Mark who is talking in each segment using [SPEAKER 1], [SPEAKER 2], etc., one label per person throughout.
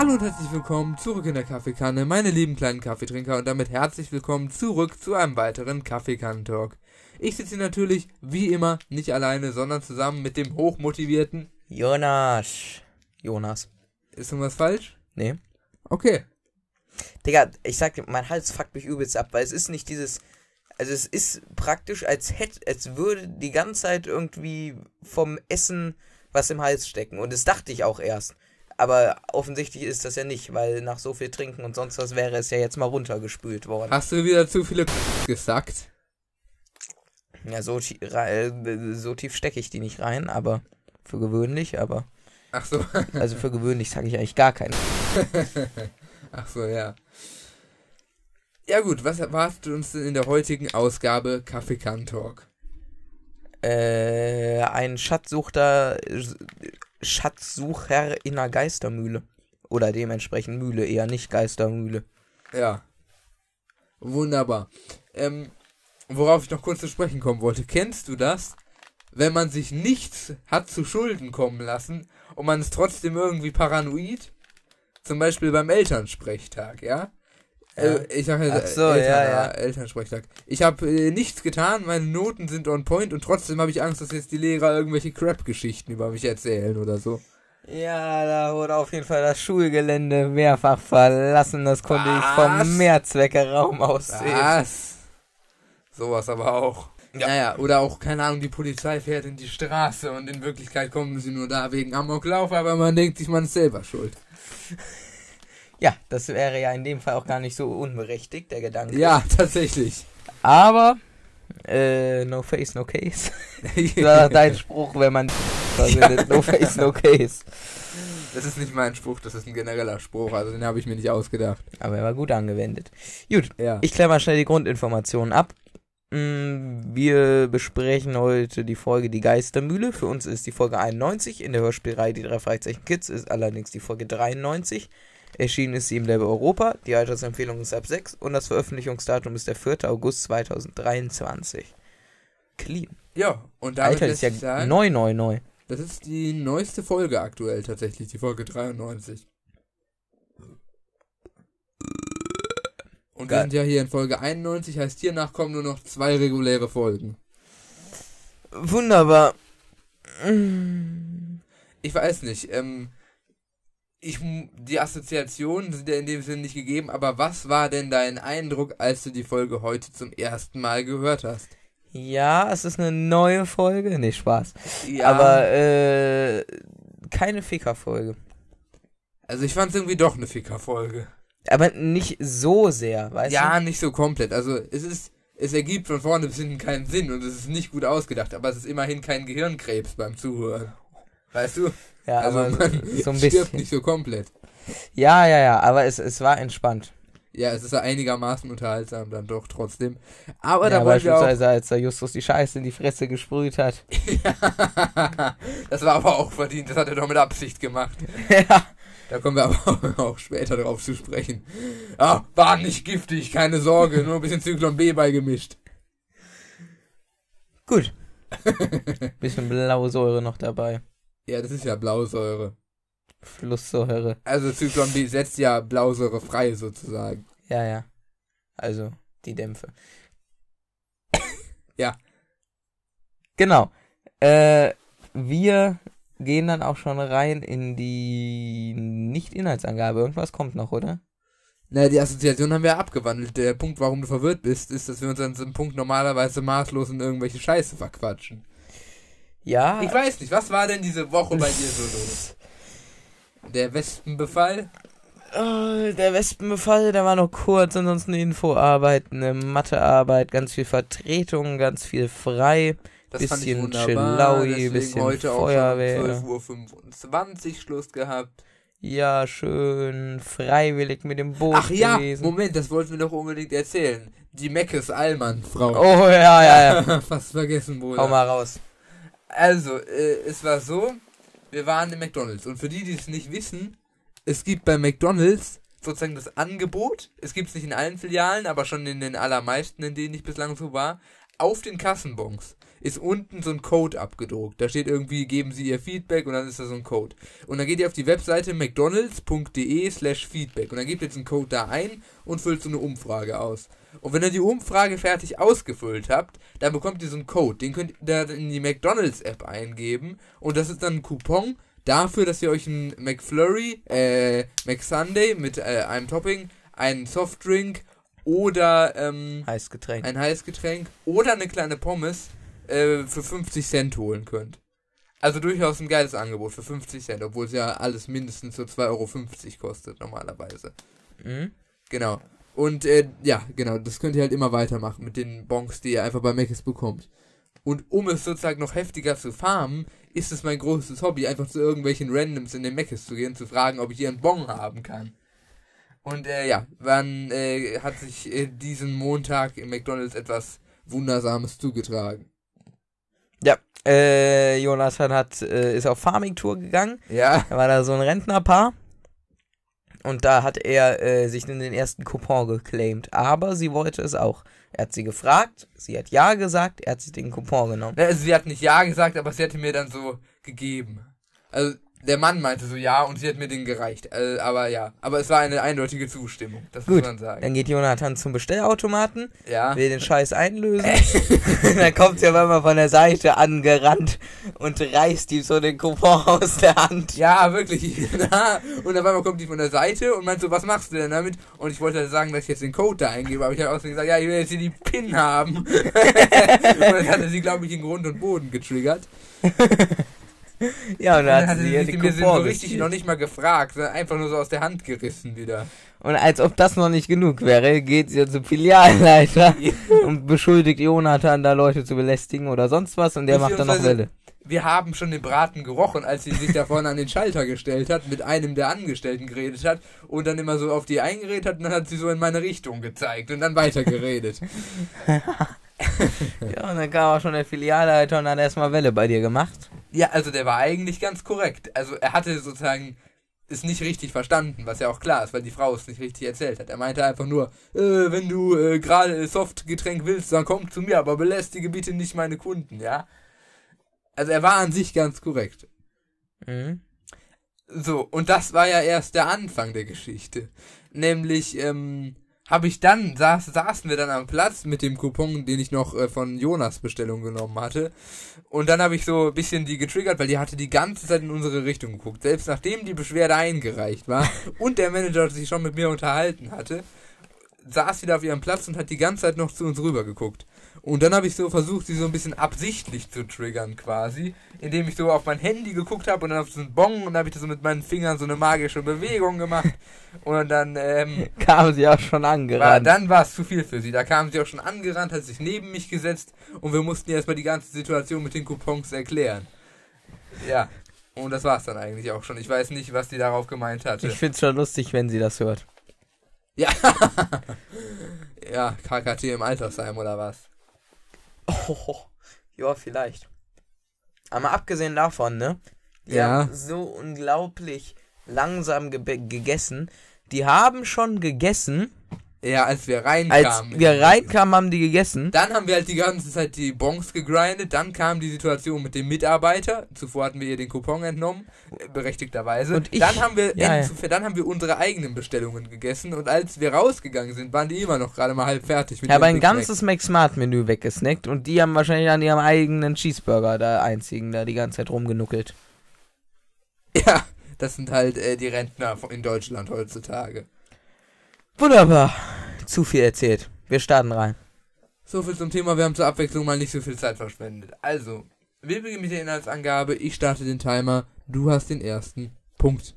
[SPEAKER 1] Hallo und herzlich willkommen zurück in der Kaffeekanne, meine lieben kleinen Kaffeetrinker und damit herzlich willkommen zurück zu einem weiteren Kaffeekannen-Talk. Ich sitze hier natürlich, wie immer, nicht alleine, sondern zusammen mit dem hochmotivierten
[SPEAKER 2] Jonas. Jonas.
[SPEAKER 1] Ist irgendwas falsch?
[SPEAKER 2] Nee.
[SPEAKER 1] Okay.
[SPEAKER 2] Digga, ich sag dir, mein Hals fuckt mich übelst ab, weil es ist nicht dieses. Also es ist praktisch, als hätte, als würde die ganze Zeit irgendwie vom Essen was im Hals stecken. Und das dachte ich auch erst. Aber offensichtlich ist das ja nicht, weil nach so viel Trinken und sonst was wäre es ja jetzt mal runtergespült worden.
[SPEAKER 1] Hast du wieder zu viele gesagt?
[SPEAKER 2] Ja, so, rei- so tief stecke ich die nicht rein, aber für gewöhnlich, aber.
[SPEAKER 1] Ach so.
[SPEAKER 2] Also für gewöhnlich sage ich eigentlich gar keinen.
[SPEAKER 1] Ach so, ja. Ja gut, was erwartet uns denn in der heutigen Ausgabe Kaffeekann-Talk?
[SPEAKER 2] Äh, ein Schatzsuchter, Schatzsucher in einer Geistermühle. Oder dementsprechend Mühle, eher nicht Geistermühle.
[SPEAKER 1] Ja. Wunderbar. Ähm, worauf ich noch kurz zu sprechen kommen wollte. Kennst du das? Wenn man sich nichts hat zu Schulden kommen lassen und man ist trotzdem irgendwie paranoid? Zum Beispiel beim Elternsprechtag, ja? Äh, ich sage ja,
[SPEAKER 2] Ach so, ja, ja.
[SPEAKER 1] Elternsprechtag. Ich habe äh, nichts getan, meine Noten sind on point und trotzdem habe ich Angst, dass jetzt die Lehrer irgendwelche Crap-Geschichten über mich erzählen oder so.
[SPEAKER 2] Ja, da wurde auf jeden Fall das Schulgelände mehrfach verlassen. Das konnte ich
[SPEAKER 1] Was?
[SPEAKER 2] vom Mehrzwecke-Raum aus sehen.
[SPEAKER 1] Was? Sowas aber auch. Naja, oder auch, keine Ahnung, die Polizei fährt in die Straße und in Wirklichkeit kommen sie nur da wegen Amoklauf, aber man denkt sich, man ist selber schuld.
[SPEAKER 2] Ja, das wäre ja in dem Fall auch gar nicht so unberechtigt, der Gedanke.
[SPEAKER 1] Ja, tatsächlich.
[SPEAKER 2] Aber, äh, no face, no case. Das war dein Spruch, wenn man verwendet. No face, no case.
[SPEAKER 1] Das ist nicht mein Spruch, das ist ein genereller Spruch, also den habe ich mir nicht ausgedacht.
[SPEAKER 2] Aber er war gut angewendet. Gut,
[SPEAKER 1] Ja.
[SPEAKER 2] Ich kläre mal schnell die Grundinformationen ab. Mm, Wir besprechen heute die Folge Die Geistermühle. Für uns ist die Folge 91. In der Hörspielreihe Die drei Fragezeichen Kids ist allerdings die Folge 93. Erschienen ist sie im Label Europa. Die Altersempfehlung ist ab 6 und das Veröffentlichungsdatum ist der 4. August 2023. Clean.
[SPEAKER 1] Ja, und damit
[SPEAKER 2] Alter, das ist ja
[SPEAKER 1] sagen,
[SPEAKER 2] neu, neu, neu.
[SPEAKER 1] das ist die neueste Folge aktuell tatsächlich, die Folge 93. Und wir
[SPEAKER 2] Geil.
[SPEAKER 1] sind ja hier in Folge 91, heißt hiernach kommen nur noch zwei reguläre Folgen.
[SPEAKER 2] Wunderbar.
[SPEAKER 1] Ich weiß nicht, ähm, ich, die Assoziationen sind ja in dem Sinne nicht gegeben, aber was war denn dein Eindruck, als du die Folge heute zum ersten Mal gehört hast?
[SPEAKER 2] Ja, es ist eine neue Folge. Nee, Spaß.
[SPEAKER 1] Ja,
[SPEAKER 2] Aber, äh, keine Ficker-Folge.
[SPEAKER 1] also ich fand es irgendwie doch eine Ficker-Folge.
[SPEAKER 2] Aber nicht so sehr, weißt
[SPEAKER 1] Ja, nicht so komplett. Also es ist, es ergibt von vorne bis hinten keinen Sinn und es ist nicht gut ausgedacht, aber es ist immerhin kein Gehirnkrebs beim Zuhören. Weißt du?
[SPEAKER 2] Ja,
[SPEAKER 1] also
[SPEAKER 2] aber
[SPEAKER 1] man
[SPEAKER 2] so ein
[SPEAKER 1] stirbt
[SPEAKER 2] bisschen.
[SPEAKER 1] nicht so komplett.
[SPEAKER 2] Ja, ja, ja, aber es, es war entspannt.
[SPEAKER 1] Ja, es ist ja einigermaßen unterhaltsam dann doch trotzdem. Aber
[SPEAKER 2] ja,
[SPEAKER 1] da wollen wir auch
[SPEAKER 2] beispielsweise, als der Justus die Scheiße in die Fresse gesprüht hat.
[SPEAKER 1] Ja, das war aber auch verdient, das hat er doch mit Absicht gemacht.
[SPEAKER 2] ja.
[SPEAKER 1] Da kommen wir aber auch später drauf zu sprechen. Ah, war nicht giftig, keine Sorge, nur ein bisschen Zyklon B beigemischt.
[SPEAKER 2] Gut. Bisschen Blausäure noch dabei.
[SPEAKER 1] Ja, das ist ja Blausäure.
[SPEAKER 2] Flusssäure.
[SPEAKER 1] Also Zyklon B setzt ja Blausäure frei sozusagen.
[SPEAKER 2] Ja, ja. Also, die Dämpfe.
[SPEAKER 1] Ja.
[SPEAKER 2] Genau. Äh, wir gehen dann auch schon rein in die Nicht-Inhaltsangabe. Irgendwas kommt noch, oder?
[SPEAKER 1] Na, die Assoziation haben wir abgewandelt. Der Punkt, warum du verwirrt bist, ist, dass wir uns an diesem Punkt normalerweise maßlos in irgendwelche Scheiße verquatschen.
[SPEAKER 2] Ja.
[SPEAKER 1] Ich weiß nicht, was war denn diese Woche bei dir so los? Der Wespenbefall?
[SPEAKER 2] Oh, der Wespenbefall, der war noch kurz, ansonsten eine Infoarbeit, eine Mathearbeit, ganz viel Vertretung, ganz viel frei.
[SPEAKER 1] Das fand ich
[SPEAKER 2] Bisschen. Chillaui, bisschen
[SPEAKER 1] heute
[SPEAKER 2] Feuerwehr.
[SPEAKER 1] auch schon 12.25 Uhr Schluss gehabt.
[SPEAKER 2] Ja, schön freiwillig mit dem Boot
[SPEAKER 1] Ach ja,
[SPEAKER 2] gewesen.
[SPEAKER 1] Moment, das wollten wir doch unbedingt erzählen. Die Meckes Allmann, Frau.
[SPEAKER 2] Oh, ja, ja, ja.
[SPEAKER 1] Fast vergessen, Bruder.
[SPEAKER 2] Hau mal raus.
[SPEAKER 1] Also, äh, es war so, wir waren im McDonalds. Und für die, die es nicht wissen, es gibt bei McDonalds sozusagen das Angebot, es gibt es nicht in allen Filialen, aber schon in den allermeisten, in denen ich bislang so war, auf den Kassenbons ist unten so ein Code abgedruckt. Da steht irgendwie, geben Sie Ihr Feedback und dann ist da so ein Code. Und dann geht ihr auf die Webseite mcdonalds.de slash Feedback und dann gebt ihr diesen Code da ein und füllt so eine Umfrage aus. Und wenn ihr die Umfrage fertig ausgefüllt habt, dann bekommt ihr so einen Code. Den könnt ihr dann in die McDonalds-App eingeben und das ist dann ein Coupon dafür, dass ihr euch einen McFlurry, äh, McSunday mit äh, einem Topping, einen Softdrink oder ähm,
[SPEAKER 2] Heißgetränk.
[SPEAKER 1] ein Heißgetränk oder eine kleine Pommes äh, für 50 Cent holen könnt. Also durchaus ein geiles Angebot für 50 Cent, obwohl es ja alles mindestens so 2,50 Euro kostet normalerweise.
[SPEAKER 2] Mhm.
[SPEAKER 1] Genau. Und äh, ja, genau, das könnt ihr halt immer weitermachen mit den Bonks, die ihr einfach bei Mc's bekommt. Und um es sozusagen noch heftiger zu farmen, ist es mein großes Hobby, einfach zu irgendwelchen Randoms in den Mc's zu gehen, zu fragen, ob ich hier einen Bon haben kann. Und äh, ja, dann äh, hat sich äh, diesen Montag im McDonalds etwas Wundersames zugetragen.
[SPEAKER 2] Ja, äh, Jonathan hat, äh, ist auf Farming-Tour gegangen.
[SPEAKER 1] Ja,
[SPEAKER 2] Da war da so ein Rentnerpaar. Und da hat er äh, sich in den ersten Coupon geclaimed. Aber sie wollte es auch. Er hat sie gefragt, sie hat Ja gesagt, er hat sich den Coupon genommen.
[SPEAKER 1] also sie hat nicht Ja gesagt, aber sie hatte mir dann so gegeben. Also der Mann meinte so Ja und sie hat mir den gereicht. Äh, aber ja, aber es war eine eindeutige Zustimmung, das
[SPEAKER 2] Gut,
[SPEAKER 1] muss man sagen.
[SPEAKER 2] Dann geht Jonathan zum Bestellautomaten,
[SPEAKER 1] Ja.
[SPEAKER 2] will den Scheiß einlösen. dann kommt sie aber mal von der Seite angerannt und reißt ihm so den Coupon aus der Hand.
[SPEAKER 1] Ja, wirklich. Und auf einmal kommt die von der Seite und meint so, was machst du denn damit? Und ich wollte halt sagen, dass ich jetzt den Code da eingebe, aber ich habe außerdem gesagt, ja, ich will jetzt hier die PIN haben. und das hatte sie, glaube ich, in Grund und Boden getriggert.
[SPEAKER 2] Ja, und dann
[SPEAKER 1] dann
[SPEAKER 2] hat sie ihr den
[SPEAKER 1] mir so
[SPEAKER 2] Coupon
[SPEAKER 1] richtig noch nicht mal gefragt, sondern einfach nur so aus der Hand gerissen wieder.
[SPEAKER 2] Und als ob das noch nicht genug wäre, geht sie zum Filialleiter und beschuldigt Jonathan, da Leute zu belästigen oder sonst was und der macht dann noch Welle.
[SPEAKER 1] Wir haben schon den Braten gerochen, als sie sich da vorne an den Schalter gestellt hat, mit einem der Angestellten geredet hat und dann immer so auf die eingeredet hat und dann hat sie so in meine Richtung gezeigt und dann weiter geredet.
[SPEAKER 2] Ja, und dann kam auch schon der Filialleiter und hat erstmal Welle bei dir gemacht.
[SPEAKER 1] Ja, also der war eigentlich ganz korrekt. Also er hatte sozusagen es nicht richtig verstanden, was ja auch klar ist, weil die Frau es nicht richtig erzählt hat. Er meinte einfach nur, äh, wenn du äh, gerade Softgetränk willst, dann komm zu mir, aber belästige bitte nicht meine Kunden, ja? Also er war an sich ganz korrekt.
[SPEAKER 2] Mhm.
[SPEAKER 1] So, und das war ja erst der Anfang der Geschichte. Nämlich, ähm, habe ich dann, saß, saßen wir dann am Platz mit dem Coupon, den ich noch äh, von Jonas Bestellung genommen hatte. Und dann habe ich so ein bisschen die getriggert, weil die hatte die ganze Zeit in unsere Richtung geguckt. Selbst nachdem die Beschwerde eingereicht war und der Manager sich schon mit mir unterhalten hatte, saß sie da auf ihrem Platz und hat die ganze Zeit noch zu uns rüber geguckt. Und dann habe ich so versucht, sie so ein bisschen absichtlich zu triggern quasi, indem ich so auf mein Handy geguckt habe und dann auf so einen Bong und dann habe ich das so mit meinen Fingern so eine magische Bewegung gemacht und dann ähm,
[SPEAKER 2] Kam sie auch schon
[SPEAKER 1] war,
[SPEAKER 2] angerannt.
[SPEAKER 1] dann war es zu viel für sie. Da kam sie auch schon angerannt, hat sich neben mich gesetzt und wir mussten ihr erstmal die ganze Situation mit den Coupons erklären. Ja. Und das war's dann eigentlich auch schon. Ich weiß nicht, was die darauf gemeint hatte.
[SPEAKER 2] Ich find's schon lustig, wenn sie das hört.
[SPEAKER 1] ja. ja, KKT im Altersheim oder was?
[SPEAKER 2] Oh, ja, vielleicht. Aber abgesehen davon, ne? Die
[SPEAKER 1] Ja.
[SPEAKER 2] haben so unglaublich langsam gebe- gegessen. Die haben schon gegessen.
[SPEAKER 1] Ja, als wir
[SPEAKER 2] Als
[SPEAKER 1] reinkamen.
[SPEAKER 2] wir reinkamen, haben die gegessen.
[SPEAKER 1] Dann haben wir halt die ganze Zeit die Bons gegrindet. Dann kam die Situation mit dem Mitarbeiter. Zuvor hatten wir ihr den Coupon entnommen, äh, berechtigterweise.
[SPEAKER 2] Und ich-
[SPEAKER 1] dann haben wir
[SPEAKER 2] ja,
[SPEAKER 1] end- dann haben wir unsere eigenen Bestellungen gegessen. Und als wir rausgegangen sind, waren die immer noch gerade mal halb fertig.
[SPEAKER 2] Ich habe ein
[SPEAKER 1] Big
[SPEAKER 2] ganzes McSmart-Menü weggesnackt und die haben wahrscheinlich an ihrem eigenen Cheeseburger, der einzigen, da die ganze Zeit rumgenuckelt.
[SPEAKER 1] Ja, das sind halt äh, die Rentner in Deutschland heutzutage.
[SPEAKER 2] Wunderbar. Zu viel erzählt. Wir starten rein.
[SPEAKER 1] So viel zum Thema. Wir haben zur Abwechslung mal nicht so viel Zeit verschwendet. Also, wir beginnen mit der Inhaltsangabe. Ich starte den Timer. Du hast den ersten Punkt.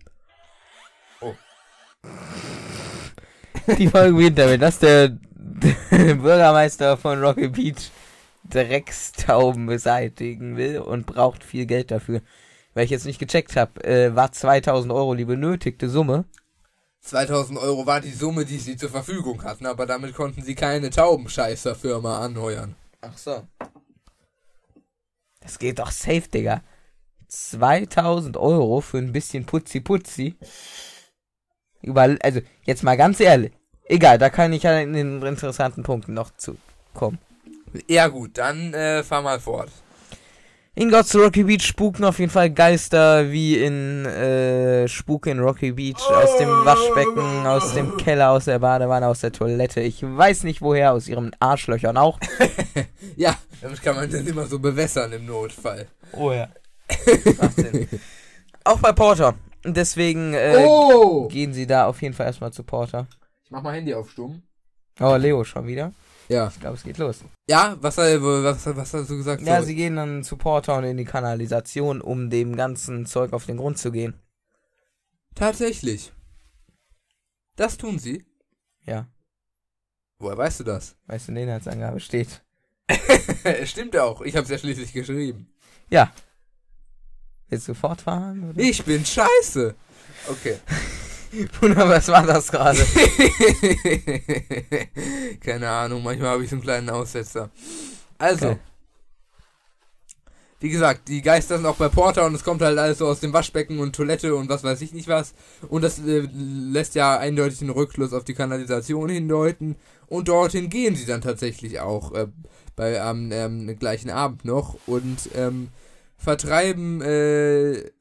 [SPEAKER 2] Die Folge beginnt damit, dass der, der Bürgermeister von Rocky Beach Dreckstauben beseitigen will und braucht viel Geld dafür. Weil ich jetzt nicht gecheckt habe, äh, war 2000 Euro die benötigte Summe.
[SPEAKER 1] 2000 Euro war die Summe, die sie zur Verfügung hatten, aber damit konnten sie keine Taubenscheißer-Firma anheuern.
[SPEAKER 2] Ach so. Das geht doch safe, Digga. 2000 Euro für ein bisschen Putzi-Putzi. Überall, also, jetzt mal ganz ehrlich. Egal, da kann ich ja in den interessanten Punkten noch zu kommen.
[SPEAKER 1] Ja gut, dann äh, fahr mal fort.
[SPEAKER 2] In God's Rocky Beach spuken auf jeden Fall Geister wie in äh, Spuke in Rocky Beach aus dem Waschbecken, aus dem Keller, aus der Badewanne, aus der Toilette. Ich weiß nicht woher, aus ihren Arschlöchern auch.
[SPEAKER 1] Ja, damit kann man dann immer so bewässern im Notfall.
[SPEAKER 2] Oh ja. Auch bei Porter. Und Deswegen äh,
[SPEAKER 1] oh!
[SPEAKER 2] gehen sie da auf jeden Fall erstmal zu Porter.
[SPEAKER 1] Ich mach mal Handy auf stumm.
[SPEAKER 2] Oh, Leo schon wieder.
[SPEAKER 1] Ja.
[SPEAKER 2] Ich glaube, es geht los.
[SPEAKER 1] Ja, was, was, was hast du gesagt?
[SPEAKER 2] Ja,
[SPEAKER 1] So,
[SPEAKER 2] sie gehen dann zu Porter und in die Kanalisation, um dem ganzen Zeug auf den Grund zu gehen.
[SPEAKER 1] Tatsächlich. Das tun sie.
[SPEAKER 2] Ja,
[SPEAKER 1] Woher weißt du das?
[SPEAKER 2] weißt du, in der Inhaltsangabe steht.
[SPEAKER 1] Stimmt auch. Ich hab's ja schließlich geschrieben.
[SPEAKER 2] Ja. Willst du fortfahren? Oder?
[SPEAKER 1] Ich bin scheiße. Okay.
[SPEAKER 2] Bruder, was war das gerade?
[SPEAKER 1] Keine Ahnung, manchmal habe ich so einen kleinen Aussetzer. Also,
[SPEAKER 2] Okay.
[SPEAKER 1] wie gesagt, die Geister sind auch bei Porter und es kommt halt alles so aus dem Waschbecken und Toilette und was weiß ich nicht was. Und das äh, lässt ja eindeutig den Rückschluss auf die Kanalisation hindeuten. Und dorthin gehen sie dann tatsächlich auch äh, bei am ähm, gleichen Abend noch und ähm, vertreiben. Äh,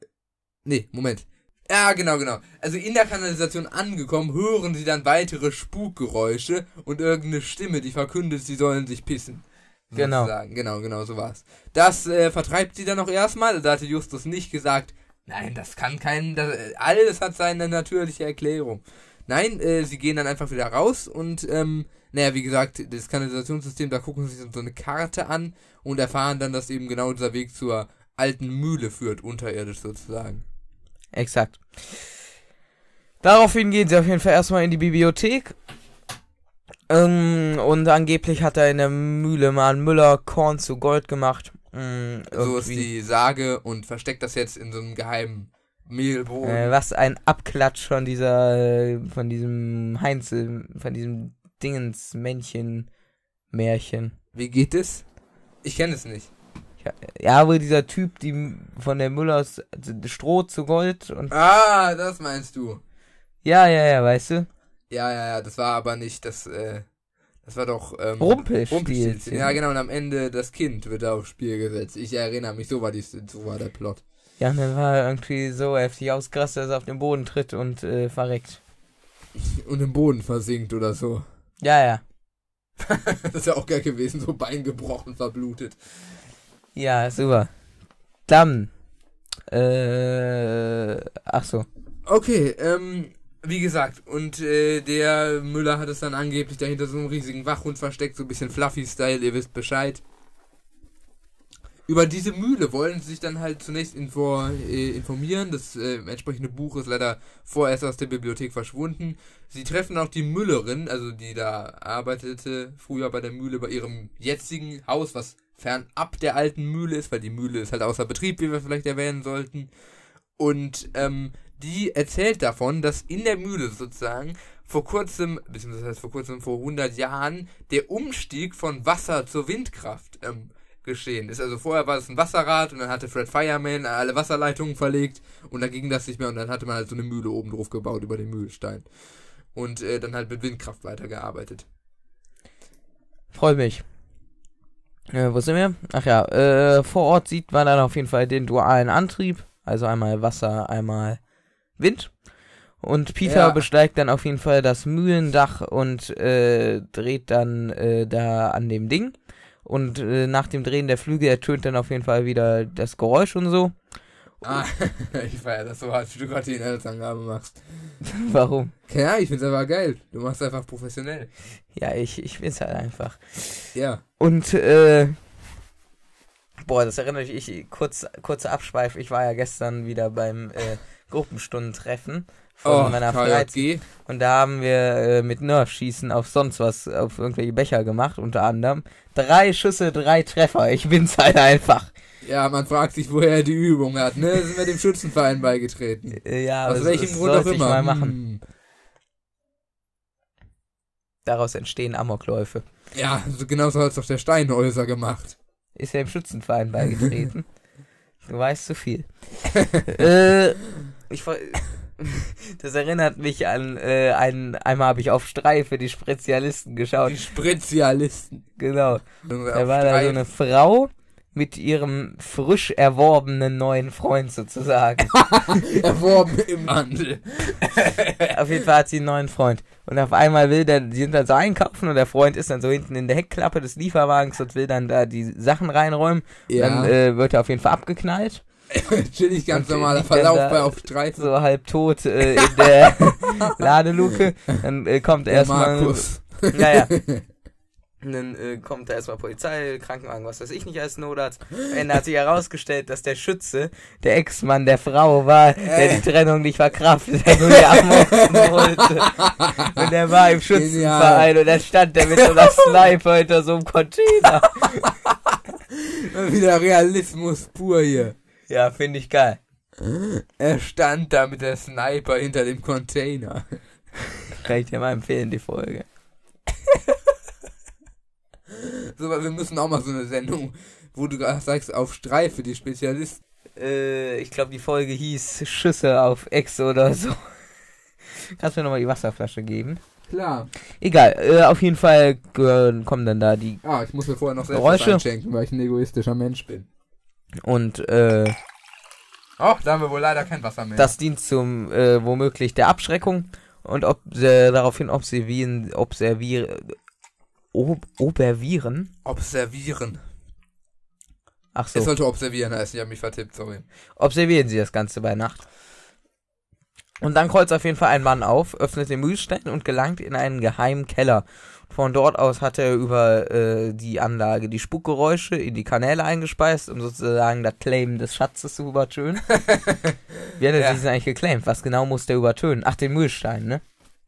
[SPEAKER 1] nee, Moment. Ja, genau, genau. Also in der Kanalisation angekommen, hören sie dann weitere Spukgeräusche und irgendeine Stimme, die verkündet, sie sollen sich pissen.
[SPEAKER 2] Genau.
[SPEAKER 1] Sozusagen. Genau, genau, so war's. Das äh, vertreibt sie dann auch erstmal. Da hatte Justus nicht gesagt, nein, das kann kein, das, äh, alles hat seine natürliche Erklärung. Nein, äh, sie gehen dann einfach wieder raus und, ähm, naja, wie gesagt, das Kanalisationssystem, da gucken sie sich so eine Karte an und erfahren dann, dass eben genau dieser Weg zur alten Mühle führt, unterirdisch sozusagen.
[SPEAKER 2] Exakt. Daraufhin gehen sie auf jeden Fall erstmal in die Bibliothek. Ähm, und angeblich hat er in der Mühle mal ein Müller Korn zu Gold gemacht. Mm,
[SPEAKER 1] So ist die Sage und versteckt das jetzt in so einem geheimen Mehlboden.
[SPEAKER 2] Äh, was ein Abklatsch von dieser, von diesem Heinz, von diesem Dingens Männchen Märchen.
[SPEAKER 1] Wie geht es? Ich kenne es nicht.
[SPEAKER 2] Ja, wo dieser Typ, die von der Müllers also Stroh zu Gold und
[SPEAKER 1] Ah, das meinst du.
[SPEAKER 2] ja, ja, ja, weißt du?
[SPEAKER 1] Ja, ja, ja, das war aber nicht das, äh, das war doch, ähm.
[SPEAKER 2] Rumpelstilzchen.
[SPEAKER 1] Ja, genau, und am Ende das Kind wird da aufs Spiel gesetzt. Ich erinnere mich, so war, die, so war der Plot.
[SPEAKER 2] Ja, und dann war er irgendwie so heftig ausgerastet, dass er auf den Boden tritt und äh, verreckt.
[SPEAKER 1] Und im Boden versinkt oder so.
[SPEAKER 2] Ja, ja.
[SPEAKER 1] das ist ja auch geil gewesen, so Bein gebrochen, verblutet.
[SPEAKER 2] Ja, super. Dann. Äh. Ach so.
[SPEAKER 1] Okay, ähm, wie gesagt, und äh, der Müller hat es dann angeblich dahinter so einen riesigen Wachhund versteckt, so ein bisschen Fluffy-Style, ihr wisst Bescheid. Über diese Mühle wollen sie sich dann halt zunächst info, äh, informieren. Das äh, entsprechende Buch ist leider vorerst aus der Bibliothek verschwunden. Sie treffen auch die Müllerin, also die da arbeitete, früher bei der Mühle, bei ihrem jetzigen Haus, was fernab der alten Mühle ist, weil die Mühle ist halt außer Betrieb, wie wir vielleicht erwähnen sollten. Und ähm, die erzählt davon, dass in der Mühle sozusagen vor kurzem, beziehungsweise vor kurzem, vor 100 Jahren, der Umstieg von Wasser zur Windkraft ähm, geschehen ist. Also vorher war es ein Wasserrad und dann hatte Fred Fireman alle Wasserleitungen verlegt und dann ging das nicht mehr und dann hatte man halt so eine Mühle oben drauf gebaut über den Mühlstein. Und äh, dann halt mit Windkraft weitergearbeitet.
[SPEAKER 2] Freut mich. Äh, wo sind wir? Ach ja, äh, vor Ort sieht man dann auf jeden Fall den dualen Antrieb. Also einmal Wasser, einmal Wind. Und Peter
[SPEAKER 1] Ja.
[SPEAKER 2] besteigt dann auf jeden Fall das Mühlendach und äh, dreht dann äh, da an dem Ding. Und äh, nach dem Drehen der Flügel ertönt dann auf jeden Fall wieder das Geräusch und so.
[SPEAKER 1] Ah, ich feier das so hart, wie du gerade die Inhaltsangabe machst.
[SPEAKER 2] Warum?
[SPEAKER 1] Ahnung, ich find's aber geil. Du machst einfach professionell.
[SPEAKER 2] Ja, ich, ich bin's halt einfach.
[SPEAKER 1] Ja.
[SPEAKER 2] Und, äh, boah, das erinnert mich, ich, kurz, kurzer Abschweif, ich war ja gestern wieder beim äh, Gruppenstundentreffen von meiner Freizeit. Und da haben wir äh, mit Nerfschießen auf sonst was, auf irgendwelche Becher gemacht, unter anderem. Drei Schüsse, drei Treffer. Ich bin's halt einfach.
[SPEAKER 1] Ja, man fragt sich, woher er die Übung hat, ne? Sind wir dem Schützenverein beigetreten.
[SPEAKER 2] Ja,
[SPEAKER 1] Aus
[SPEAKER 2] das-
[SPEAKER 1] welchem
[SPEAKER 2] das
[SPEAKER 1] Grund auch
[SPEAKER 2] sollte ich
[SPEAKER 1] immer.
[SPEAKER 2] mal machen.
[SPEAKER 1] Hm.
[SPEAKER 2] Daraus entstehen Amokläufe.
[SPEAKER 1] Ja, so genauso hat's doch der Steinhäuser gemacht.
[SPEAKER 2] Ist er im Schützenverein beigetreten? du weißt zu viel. äh, ich, Das erinnert mich an äh, einen, einmal habe ich auf Streife die Spezialisten geschaut.
[SPEAKER 1] Die Spezialisten.
[SPEAKER 2] Genau. Da war da so eine Frau mit ihrem frisch erworbenen neuen Freund sozusagen.
[SPEAKER 1] erworben im Handel.
[SPEAKER 2] auf jeden Fall hat sie einen neuen Freund. Und auf einmal will der, die sind dann so einkaufen und der Freund ist dann so hinten in der Heckklappe des Lieferwagens und will dann da die Sachen reinräumen.
[SPEAKER 1] Ja.
[SPEAKER 2] Dann äh, wird er auf jeden Fall abgeknallt.
[SPEAKER 1] Chillig, ganz
[SPEAKER 2] Und
[SPEAKER 1] normaler Verlauf
[SPEAKER 2] da
[SPEAKER 1] bei auf Streifen.
[SPEAKER 2] So halb tot äh, in der Ladeluke. Dann äh, kommt erstmal.
[SPEAKER 1] Markus.
[SPEAKER 2] Naja. Und dann äh, kommt da erstmal Polizei, Krankenwagen, was weiß ich nicht als Notarzt. Am Ende hat sich herausgestellt, dass der Schütze der Ex-Mann der Frau war, der die Trennung nicht verkraftet, der nur die abmorden wollte. Und der war im Schützenverein und dann stand der mit so einer Sniper hinter so einem Container.
[SPEAKER 1] Wieder Realismus pur hier.
[SPEAKER 2] Ja, finde ich geil.
[SPEAKER 1] Er stand da mit der Sniper hinter dem Container.
[SPEAKER 2] Kann ich dir mal empfehlen, die Folge.
[SPEAKER 1] So, weil wir müssen auch mal so eine Sendung, wo du gerade sagst, auf Streife, die Spezialisten.
[SPEAKER 2] Äh, ich glaube, die Folge hieß Schüsse auf Ex oder so. Kannst du mir nochmal die Wasserflasche geben?
[SPEAKER 1] Klar.
[SPEAKER 2] Egal, äh, auf jeden Fall äh, kommen dann da die
[SPEAKER 1] Ah, ich muss mir vorher noch selbst
[SPEAKER 2] Geräusche.
[SPEAKER 1] einschenken, weil ich ein egoistischer Mensch bin.
[SPEAKER 2] Und äh,
[SPEAKER 1] Ach, da haben wir wohl leider kein Wasser mehr.
[SPEAKER 2] das dient zum äh, womöglich der Abschreckung und ob äh, daraufhin observieren, observieren, ob, obervieren.
[SPEAKER 1] Observieren.
[SPEAKER 2] Ach
[SPEAKER 1] Es
[SPEAKER 2] so,
[SPEAKER 1] sollte observieren heißen, ich habe mich vertippt, sorry.
[SPEAKER 2] observieren Sie das Ganze bei Nacht. Und dann kreuzt auf jeden Fall ein Mann auf, öffnet den Mühlstein und gelangt in einen geheimen Keller. Von dort aus hat er über äh, die Anlage die Spuckgeräusche in die Kanäle eingespeist, um sozusagen das Claim des Schatzes zu übertönen. Wie hat er
[SPEAKER 1] Ja.
[SPEAKER 2] das eigentlich geclaimt? Was genau muss der übertönen? Ach, den Mühlstein, ne?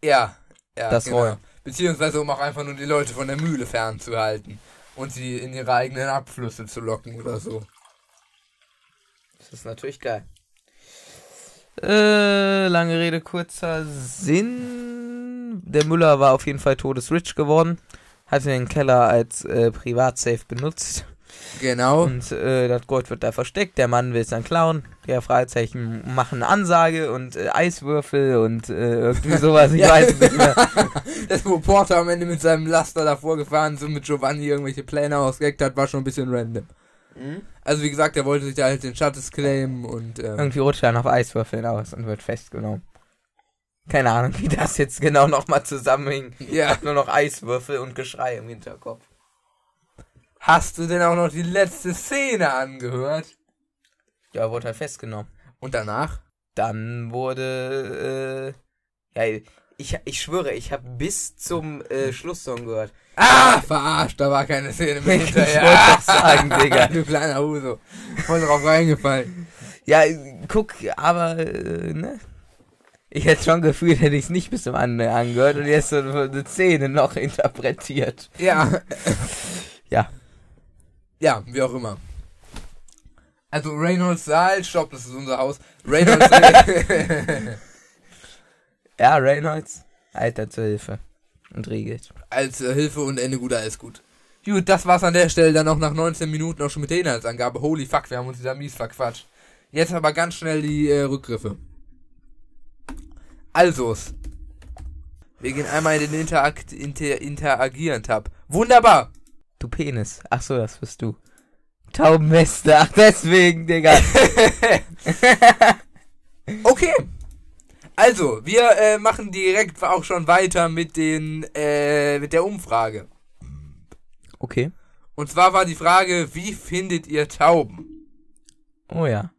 [SPEAKER 1] Ja. ja
[SPEAKER 2] Das Rohr.
[SPEAKER 1] Beziehungsweise um auch einfach nur die Leute von der Mühle fernzuhalten. Und sie in ihre eigenen Abflüsse zu locken oder so.
[SPEAKER 2] Das ist natürlich geil. Äh, lange Rede, kurzer Sinn. Der Müller war auf jeden Fall todesrich geworden. Hatte den Keller als äh, Privatsafe benutzt.
[SPEAKER 1] Genau.
[SPEAKER 2] Und äh, das Gold wird da versteckt. Der Mann will es dann klauen. Der Freizeichen machen Ansage und äh, Eiswürfel und äh, irgendwie sowas. Ich
[SPEAKER 1] Ja.
[SPEAKER 2] weiß es nicht mehr.
[SPEAKER 1] Das, wo Porter am Ende mit seinem Laster davor gefahren ist und mit Giovanni irgendwelche Pläne ausgeheckt hat, war schon ein bisschen random. Also wie gesagt, er wollte sich da halt den Schattes claimen und ähm,
[SPEAKER 2] Irgendwie rutscht er auf Eiswürfeln aus und wird festgenommen. Keine Ahnung, wie das jetzt genau nochmal zusammenhing.
[SPEAKER 1] ja.
[SPEAKER 2] Nur noch Eiswürfel und Geschrei im Hinterkopf.
[SPEAKER 1] Hast du denn auch noch die letzte Szene angehört?
[SPEAKER 2] Ja, er wurde halt festgenommen.
[SPEAKER 1] Und danach?
[SPEAKER 2] Dann wurde, äh, ja, ich, ich schwöre, ich habe bis zum äh, Schlusssong gehört.
[SPEAKER 1] Ah, verarscht, da war keine Szene mehr
[SPEAKER 2] Ich wollte
[SPEAKER 1] hinterher.
[SPEAKER 2] doch sagen, Digga.
[SPEAKER 1] du kleiner Huso. Voll drauf reingefallen.
[SPEAKER 2] Ja, guck, aber, äh, ne? Ich hätte schon gefühlt, hätte ich es nicht bis zum Ende angehört und jetzt so eine Szene noch interpretiert.
[SPEAKER 1] Ja.
[SPEAKER 2] Ja.
[SPEAKER 1] Ja, wie auch immer. Also Reynolds Saal, stopp, das ist unser Haus. Reynolds
[SPEAKER 2] Ja, Reynolds, Alter zur Hilfe. Und regelt.
[SPEAKER 1] als äh, Hilfe und Ende gut, alles gut. Gut, das war's an der Stelle dann auch nach 19 Minuten auch schon mit der Inhaltsangabe. Holy fuck, wir haben uns wieder mies verquatscht. Jetzt aber ganz schnell die äh, Rückgriffe. Also, wir gehen einmal in den Interakt, inter, Interagieren Tab. Wunderbar.
[SPEAKER 2] Du Penis. Ach so, das bist du. Taubenweste. Ach, deswegen, Digga.
[SPEAKER 1] Okay. Also, wir äh, machen direkt auch schon weiter mit den äh, mit der Umfrage.
[SPEAKER 2] Okay.
[SPEAKER 1] Und zwar war die Frage, wie findet ihr Tauben?
[SPEAKER 2] Oh ja.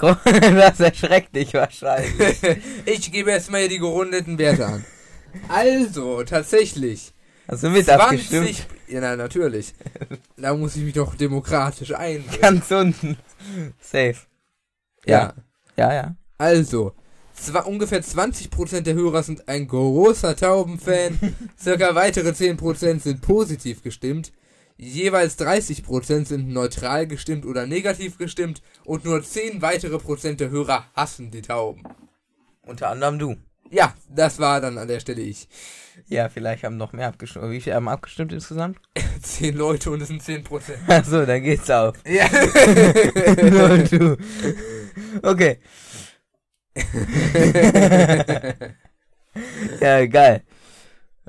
[SPEAKER 2] Das erschreckt dich wahrscheinlich.
[SPEAKER 1] ich gebe jetzt mal hier die gerundeten Werte an. Also, tatsächlich.
[SPEAKER 2] Hast du mit abgestimmt?
[SPEAKER 1] Ja, na, natürlich. Da muss ich mich doch demokratisch einbringen.
[SPEAKER 2] Ganz unten. Safe.
[SPEAKER 1] Ja.
[SPEAKER 2] Ja, ja.
[SPEAKER 1] Also, zwa ungefähr 20% der Hörer sind ein großer Taubenfan. Circa weitere 10% sind positiv gestimmt. Jeweils 30% sind neutral gestimmt oder negativ gestimmt. Und nur 10 weitere Prozent der Hörer hassen die Tauben.
[SPEAKER 2] Unter anderem du.
[SPEAKER 1] Ja, das war dann an der Stelle ich.
[SPEAKER 2] Ja, vielleicht haben noch mehr abgestimmt. Wie viele haben abgestimmt insgesamt?
[SPEAKER 1] 10 Leute und es sind 10%.
[SPEAKER 2] Achso, dann geht's auf.
[SPEAKER 1] Ja.
[SPEAKER 2] Du. Okay. ja, geil.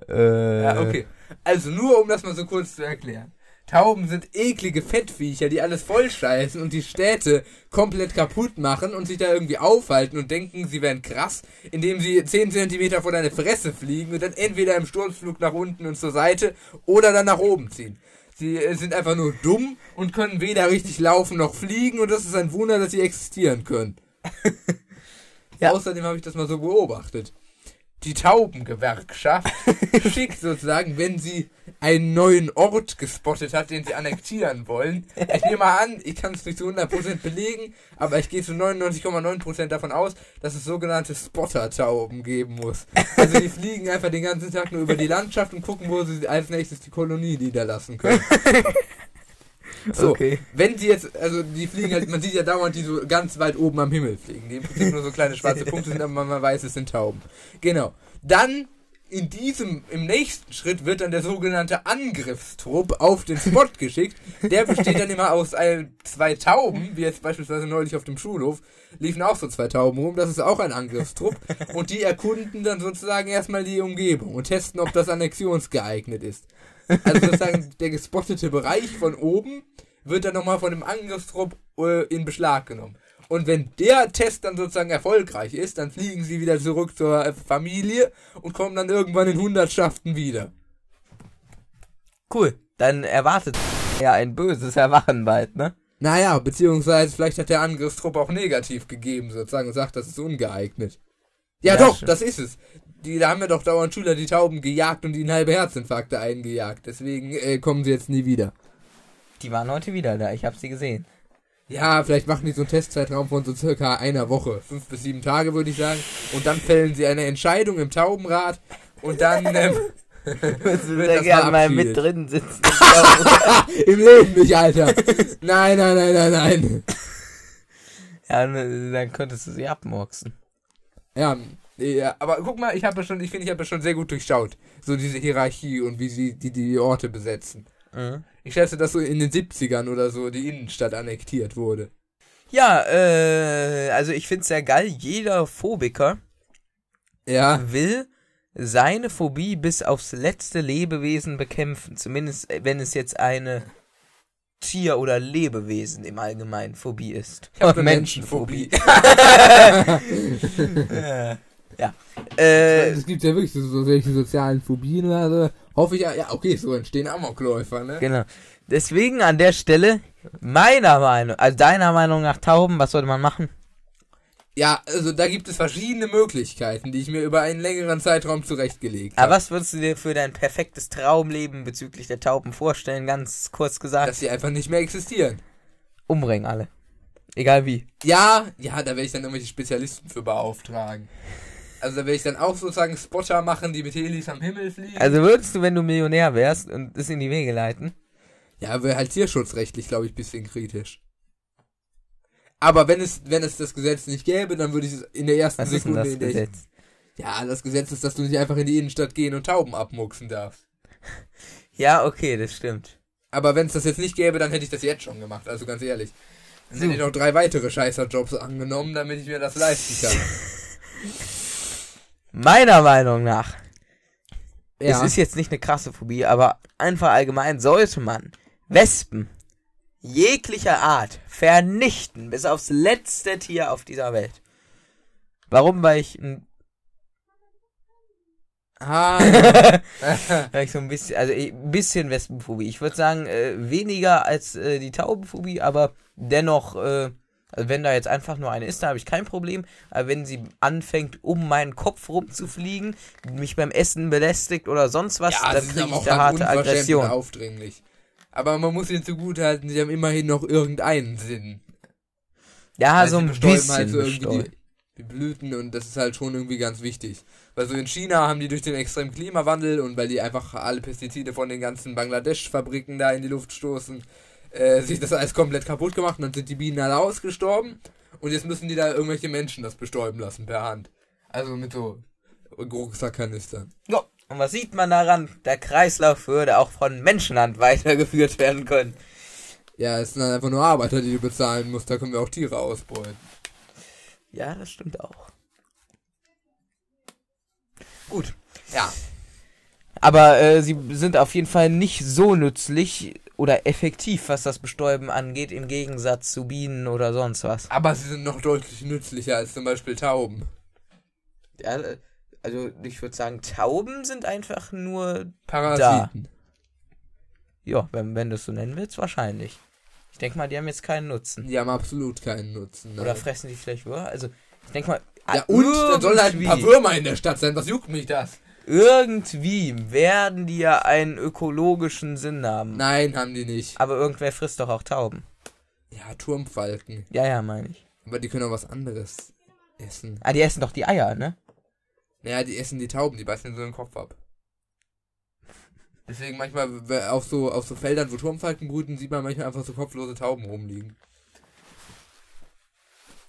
[SPEAKER 2] Äh,
[SPEAKER 1] Ja, okay. Also nur um das mal so kurz zu erklären. Tauben sind eklige Fettviecher, die alles vollscheißen und die Städte komplett kaputt machen und sich da irgendwie aufhalten und denken, sie wären krass, indem sie 10 cm vor deine Fresse fliegen und dann entweder im Sturzflug nach unten und zur Seite oder dann nach oben ziehen. Sie äh, sind einfach nur dumm und können weder richtig laufen noch fliegen und das ist ein Wunder, dass sie existieren können.
[SPEAKER 2] Ja.
[SPEAKER 1] Außerdem habe ich das mal so beobachtet. Die Taubengewerkschaft schickt sozusagen, wenn sie einen neuen Ort gespottet hat, den sie annektieren wollen. Ich nehme mal an, ich kann es nicht zu 100% belegen, aber ich gehe zu 99,9% davon aus, dass es sogenannte Spotter-Tauben geben muss. Also die fliegen einfach den ganzen Tag nur über die Landschaft und gucken, wo sie als nächstes die Kolonie niederlassen können. So,
[SPEAKER 2] Okay.
[SPEAKER 1] wenn sie jetzt, also die fliegen halt, man sieht ja dauernd die so ganz weit oben am Himmel fliegen, die im Prinzip nur so kleine schwarze Punkte sind, aber man weiß, es sind Tauben. Genau. Dann in diesem, im nächsten Schritt wird dann der sogenannte Angriffstrupp auf den Spot geschickt. Der besteht dann immer aus ein, zwei Tauben, wie jetzt beispielsweise neulich auf dem Schulhof, liefen auch so zwei Tauben rum, das ist auch ein Angriffstrupp. Und die erkunden dann sozusagen erstmal die Umgebung und testen, ob das annexionsgeeignet ist. Also sozusagen der gespottete Bereich von oben wird dann nochmal von dem Angriffstrupp äh, in Beschlag genommen. Und wenn der Test dann sozusagen erfolgreich ist, dann fliegen sie wieder zurück zur äh, Familie und kommen dann irgendwann in Hundertschaften wieder.
[SPEAKER 2] Cool. Dann erwartet ja ein böses Erwachen bald, ne?
[SPEAKER 1] Naja, beziehungsweise vielleicht hat der Angriffstrupp auch negativ gegeben, sozusagen, und sagt, das ist ungeeignet. Ja,
[SPEAKER 2] Ja,
[SPEAKER 1] doch,
[SPEAKER 2] stimmt.
[SPEAKER 1] das ist es. Die, da haben ja doch dauernd Schüler die Tauben gejagt und ihnen halbe Herzinfarkte eingejagt. Deswegen äh, kommen sie jetzt nie wieder.
[SPEAKER 2] Die waren heute wieder da, ich hab sie gesehen.
[SPEAKER 1] Ja, vielleicht machen die so einen Testzeitraum von so circa einer Woche. Fünf bis sieben Tage, würde ich sagen. Und dann fällen sie eine Entscheidung im Taubenrat. Und dann ähm, Wird
[SPEAKER 2] gerne mal mit drin sitzen?
[SPEAKER 1] im Leben nicht, Alter. Nein, nein, nein, nein, nein.
[SPEAKER 2] ja, ne, dann könntest du sie abmurksen.
[SPEAKER 1] Ja, ja, aber guck mal, ich habe schon, ich finde, ich habe schon sehr gut durchschaut. So diese Hierarchie und wie sie die, die Orte besetzen.
[SPEAKER 2] Mhm.
[SPEAKER 1] Ich schätze, dass so in den 70ern oder so die Innenstadt annektiert wurde.
[SPEAKER 2] Ja, äh, also ich find's sehr geil. Jeder Phobiker
[SPEAKER 1] Ja.
[SPEAKER 2] will seine Phobie bis aufs letzte Lebewesen bekämpfen. Zumindest, äh, wenn es jetzt eine Tier- oder Lebewesen im Allgemeinen Phobie ist.
[SPEAKER 1] Ich habe eine Menschenphobie.
[SPEAKER 2] ja. Äh,
[SPEAKER 1] es gibt ja wirklich so, so solche sozialen Phobien oder so. Hoffe ich ja, ja, okay, so entstehen Amokläufer, ne?
[SPEAKER 2] genau. Deswegen an der Stelle, meiner Meinung, also deiner Meinung nach Tauben, was sollte man machen?
[SPEAKER 1] Ja, also da gibt es verschiedene Möglichkeiten, die ich mir über einen längeren Zeitraum zurechtgelegt
[SPEAKER 2] Aber
[SPEAKER 1] habe.
[SPEAKER 2] was würdest du dir für dein perfektes Traumleben bezüglich der Tauben vorstellen? Ganz kurz gesagt,
[SPEAKER 1] Dass sie einfach nicht mehr existieren.
[SPEAKER 2] umbringen alle. Egal wie.
[SPEAKER 1] Ja, ja, da werde ich dann irgendwelche Spezialisten für beauftragen. Also da werde ich dann auch sozusagen Spotter machen, die mit Helis am Himmel fliegen.
[SPEAKER 2] Also würdest du, wenn du Millionär wärst und es in die Wege leiten?
[SPEAKER 1] ja, wäre halt tierschutzrechtlich, glaube ich, bisschen kritisch. Aber wenn es, wenn es das Gesetz nicht gäbe, dann würde ich es in der ersten
[SPEAKER 2] Was ist denn
[SPEAKER 1] Sekunde,
[SPEAKER 2] das
[SPEAKER 1] in der ich,
[SPEAKER 2] Gesetz?
[SPEAKER 1] Ja, das Gesetz ist, dass du nicht einfach in die Innenstadt gehen und Tauben abmucksen darfst.
[SPEAKER 2] Ja, okay, das stimmt.
[SPEAKER 1] Aber wenn es das jetzt nicht gäbe, dann hätte ich das jetzt schon gemacht, also ganz ehrlich. Dann hätte ich noch drei weitere Scheißerjobs angenommen, damit ich mir das leisten kann.
[SPEAKER 2] Meiner Meinung nach,
[SPEAKER 1] ja.
[SPEAKER 2] es ist jetzt nicht eine krasse Phobie, aber einfach allgemein sollte man Wespen jeglicher Art vernichten, bis aufs letzte Tier auf dieser Welt. Warum? Weil ich, ein-
[SPEAKER 1] ah,
[SPEAKER 2] weil ich so ein bisschen, also ein bisschen Wespenphobie. Ich würde sagen, äh, weniger als äh, die Taubenphobie, aber dennoch, äh, also wenn da jetzt einfach nur eine ist, da habe ich kein Problem. Aber wenn sie anfängt, um meinen Kopf rumzufliegen, mich beim Essen belästigt oder sonst was,
[SPEAKER 1] ja,
[SPEAKER 2] dann kriege ich da
[SPEAKER 1] halt
[SPEAKER 2] harte Aggression.
[SPEAKER 1] aufdringlich. Aber man muss ihnen zugutehalten, sie haben immerhin noch irgendeinen Sinn.
[SPEAKER 2] Ja,
[SPEAKER 1] Weil
[SPEAKER 2] so ein
[SPEAKER 1] bestäuben
[SPEAKER 2] bisschen
[SPEAKER 1] halt so irgendwie die, die Blüten und das ist halt schon irgendwie ganz wichtig. Weil so in China haben die durch den extremen Klimawandel und weil die einfach alle Pestizide von den ganzen Bangladesch-Fabriken da in die Luft stoßen, äh, sich das alles komplett kaputt gemacht und dann sind die Bienen alle ausgestorben und jetzt müssen die da irgendwelche Menschen das bestäuben lassen per Hand. Also mit so Rucksackkanistern.
[SPEAKER 2] Ja, und was sieht man daran? Der Kreislauf würde auch von Menschenhand weitergeführt werden können.
[SPEAKER 1] Ja, es sind dann einfach nur Arbeiter, die du bezahlen musst, da können wir auch Tiere ausbeuten.
[SPEAKER 2] Ja, das stimmt auch.
[SPEAKER 1] Gut. Ja.
[SPEAKER 2] Aber äh, sie sind auf jeden Fall nicht so nützlich oder effektiv, was das Bestäuben angeht, im Gegensatz zu Bienen oder sonst was.
[SPEAKER 1] Aber sie sind noch deutlich nützlicher als zum Beispiel Tauben.
[SPEAKER 2] Ja, äh, also ich würde sagen, Tauben sind einfach nur
[SPEAKER 1] Parasiten.
[SPEAKER 2] Ja, wenn, wenn du es so nennen willst, wahrscheinlich. Ich denke mal, die haben jetzt keinen Nutzen.
[SPEAKER 1] Die haben absolut keinen Nutzen.
[SPEAKER 2] Oder
[SPEAKER 1] nein.
[SPEAKER 2] fressen die vielleicht Würmer? Also, ich denke mal.
[SPEAKER 1] Ja, und dann sollen halt ein paar Würmer in der Stadt sein. Was juckt mich das?
[SPEAKER 2] Irgendwie werden die ja einen ökologischen Sinn haben.
[SPEAKER 1] Nein, haben die nicht.
[SPEAKER 2] Aber irgendwer frisst doch auch Tauben.
[SPEAKER 1] Ja, Turmfalken.
[SPEAKER 2] Ja, ja, meine ich.
[SPEAKER 1] Aber die können auch was anderes essen.
[SPEAKER 2] Ah, die essen doch die Eier, ne?
[SPEAKER 1] Naja, die essen die Tauben, die beißen so den Kopf ab. Deswegen manchmal auf so, auf so Feldern, wo Turmfalken brüten, sieht man manchmal einfach so kopflose Tauben rumliegen.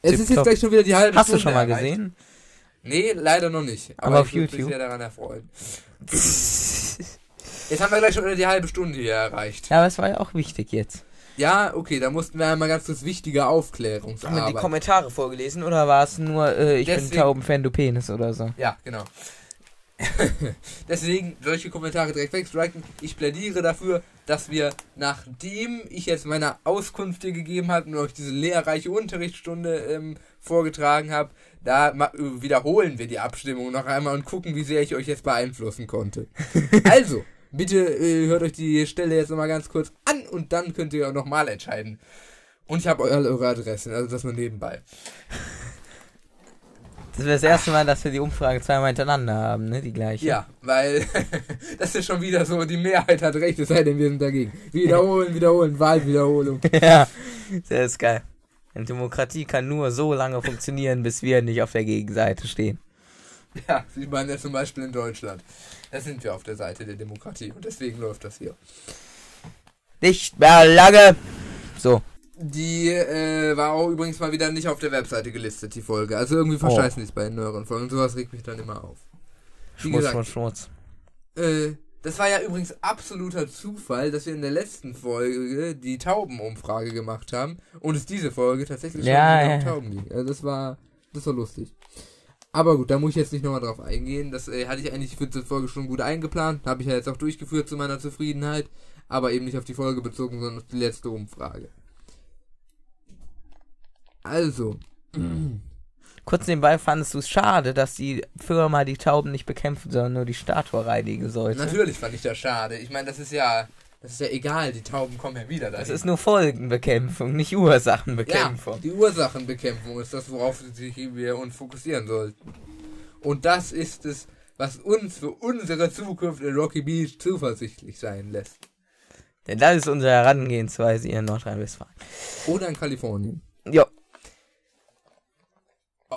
[SPEAKER 1] Es ist jetzt
[SPEAKER 2] Tipptopp.
[SPEAKER 1] gleich schon wieder die halbe
[SPEAKER 2] Hast du
[SPEAKER 1] Stunde
[SPEAKER 2] schon mal
[SPEAKER 1] erreicht.
[SPEAKER 2] gesehen?
[SPEAKER 1] Nee, leider noch nicht.
[SPEAKER 2] Aber auf
[SPEAKER 1] ich würd mich
[SPEAKER 2] YouTube?
[SPEAKER 1] sehr daran erfreuen. Jetzt haben wir gleich schon die halbe Stunde hier erreicht.
[SPEAKER 2] Ja, aber es war ja auch wichtig jetzt.
[SPEAKER 1] Ja, okay, da mussten wir einmal ganz kurz wichtige
[SPEAKER 2] Haben wir die
[SPEAKER 1] Aufklärungsarbeit.
[SPEAKER 2] Kommentare vorgelesen oder war es nur, äh, ich bin
[SPEAKER 1] Deswegen-
[SPEAKER 2] Taubenfan, du Penis oder so?
[SPEAKER 1] Ja, genau. Deswegen solche Kommentare direkt wegstriken. Ich plädiere dafür, dass wir, nachdem ich jetzt meine Auskunft hier gegeben habe und euch diese lehrreiche Unterrichtsstunde ähm, vorgetragen habe, da wiederholen wir die Abstimmung noch einmal und gucken, wie sehr ich euch jetzt beeinflussen konnte. also, bitte äh, hört euch die Stelle jetzt nochmal ganz kurz an und dann könnt ihr auch nochmal entscheiden. Und ich habe eure Adressen, also das nur nebenbei.
[SPEAKER 2] Das wäre das erste Mal, dass wir die Umfrage zweimal hintereinander haben, ne? Die gleiche.
[SPEAKER 1] Ja, weil das ist schon wieder so, die Mehrheit hat recht, es sei denn, wir sind dagegen. Wiederholen, wiederholen, Wahlwiederholung.
[SPEAKER 2] ja. Das ist geil. Eine Demokratie kann nur so lange funktionieren, bis wir nicht auf der Gegenseite stehen.
[SPEAKER 1] Ja, sieht man ja zum Beispiel in Deutschland. Da sind wir auf der Seite der Demokratie und deswegen läuft das hier.
[SPEAKER 2] Nicht mehr lange. So.
[SPEAKER 1] Die äh, war auch übrigens mal wieder nicht auf der Webseite gelistet, die Folge. Also irgendwie verscheißen die es bei den neueren Folgen. Sowas regt mich dann immer auf. Wie
[SPEAKER 2] Schmutz,
[SPEAKER 1] gesagt,
[SPEAKER 2] Schmutz, Schmutz.
[SPEAKER 1] Äh, das war ja übrigens absoluter Zufall, dass wir in der letzten Folge die Taubenumfrage gemacht haben und es diese Folge tatsächlich
[SPEAKER 2] Ja,
[SPEAKER 1] schon
[SPEAKER 2] ja.
[SPEAKER 1] um Tauben liegt. Also das war, das war lustig. Aber gut, da muss ich jetzt nicht nochmal drauf eingehen. Das äh, hatte ich eigentlich für diese Folge schon gut eingeplant. Habe ich ja jetzt auch durchgeführt zu meiner Zufriedenheit. Aber eben nicht auf die Folge bezogen, sondern auf die letzte Umfrage. Also,
[SPEAKER 2] Kurz nebenbei fandest du es schade, dass die Firma die Tauben nicht bekämpfen, sondern nur die Statue reinigen sollte.
[SPEAKER 1] natürlich fand ich das schade. Ich meine, das ist ja, das ist ja egal. Die Tauben kommen ja wieder dahin.
[SPEAKER 2] Das ist nur Folgenbekämpfung, nicht
[SPEAKER 1] Ja,
[SPEAKER 2] Ursachenbekämpfung.
[SPEAKER 1] die Ursachenbekämpfung ist das, worauf sich wir uns fokussieren sollten. Und das ist es, was uns für unsere Zukunft in Rocky Beach zuversichtlich sein lässt.
[SPEAKER 2] Denn das ist unsere Herangehensweise hier in Nordrhein-Westfalen.
[SPEAKER 1] Oder in Kalifornien.
[SPEAKER 2] Ja,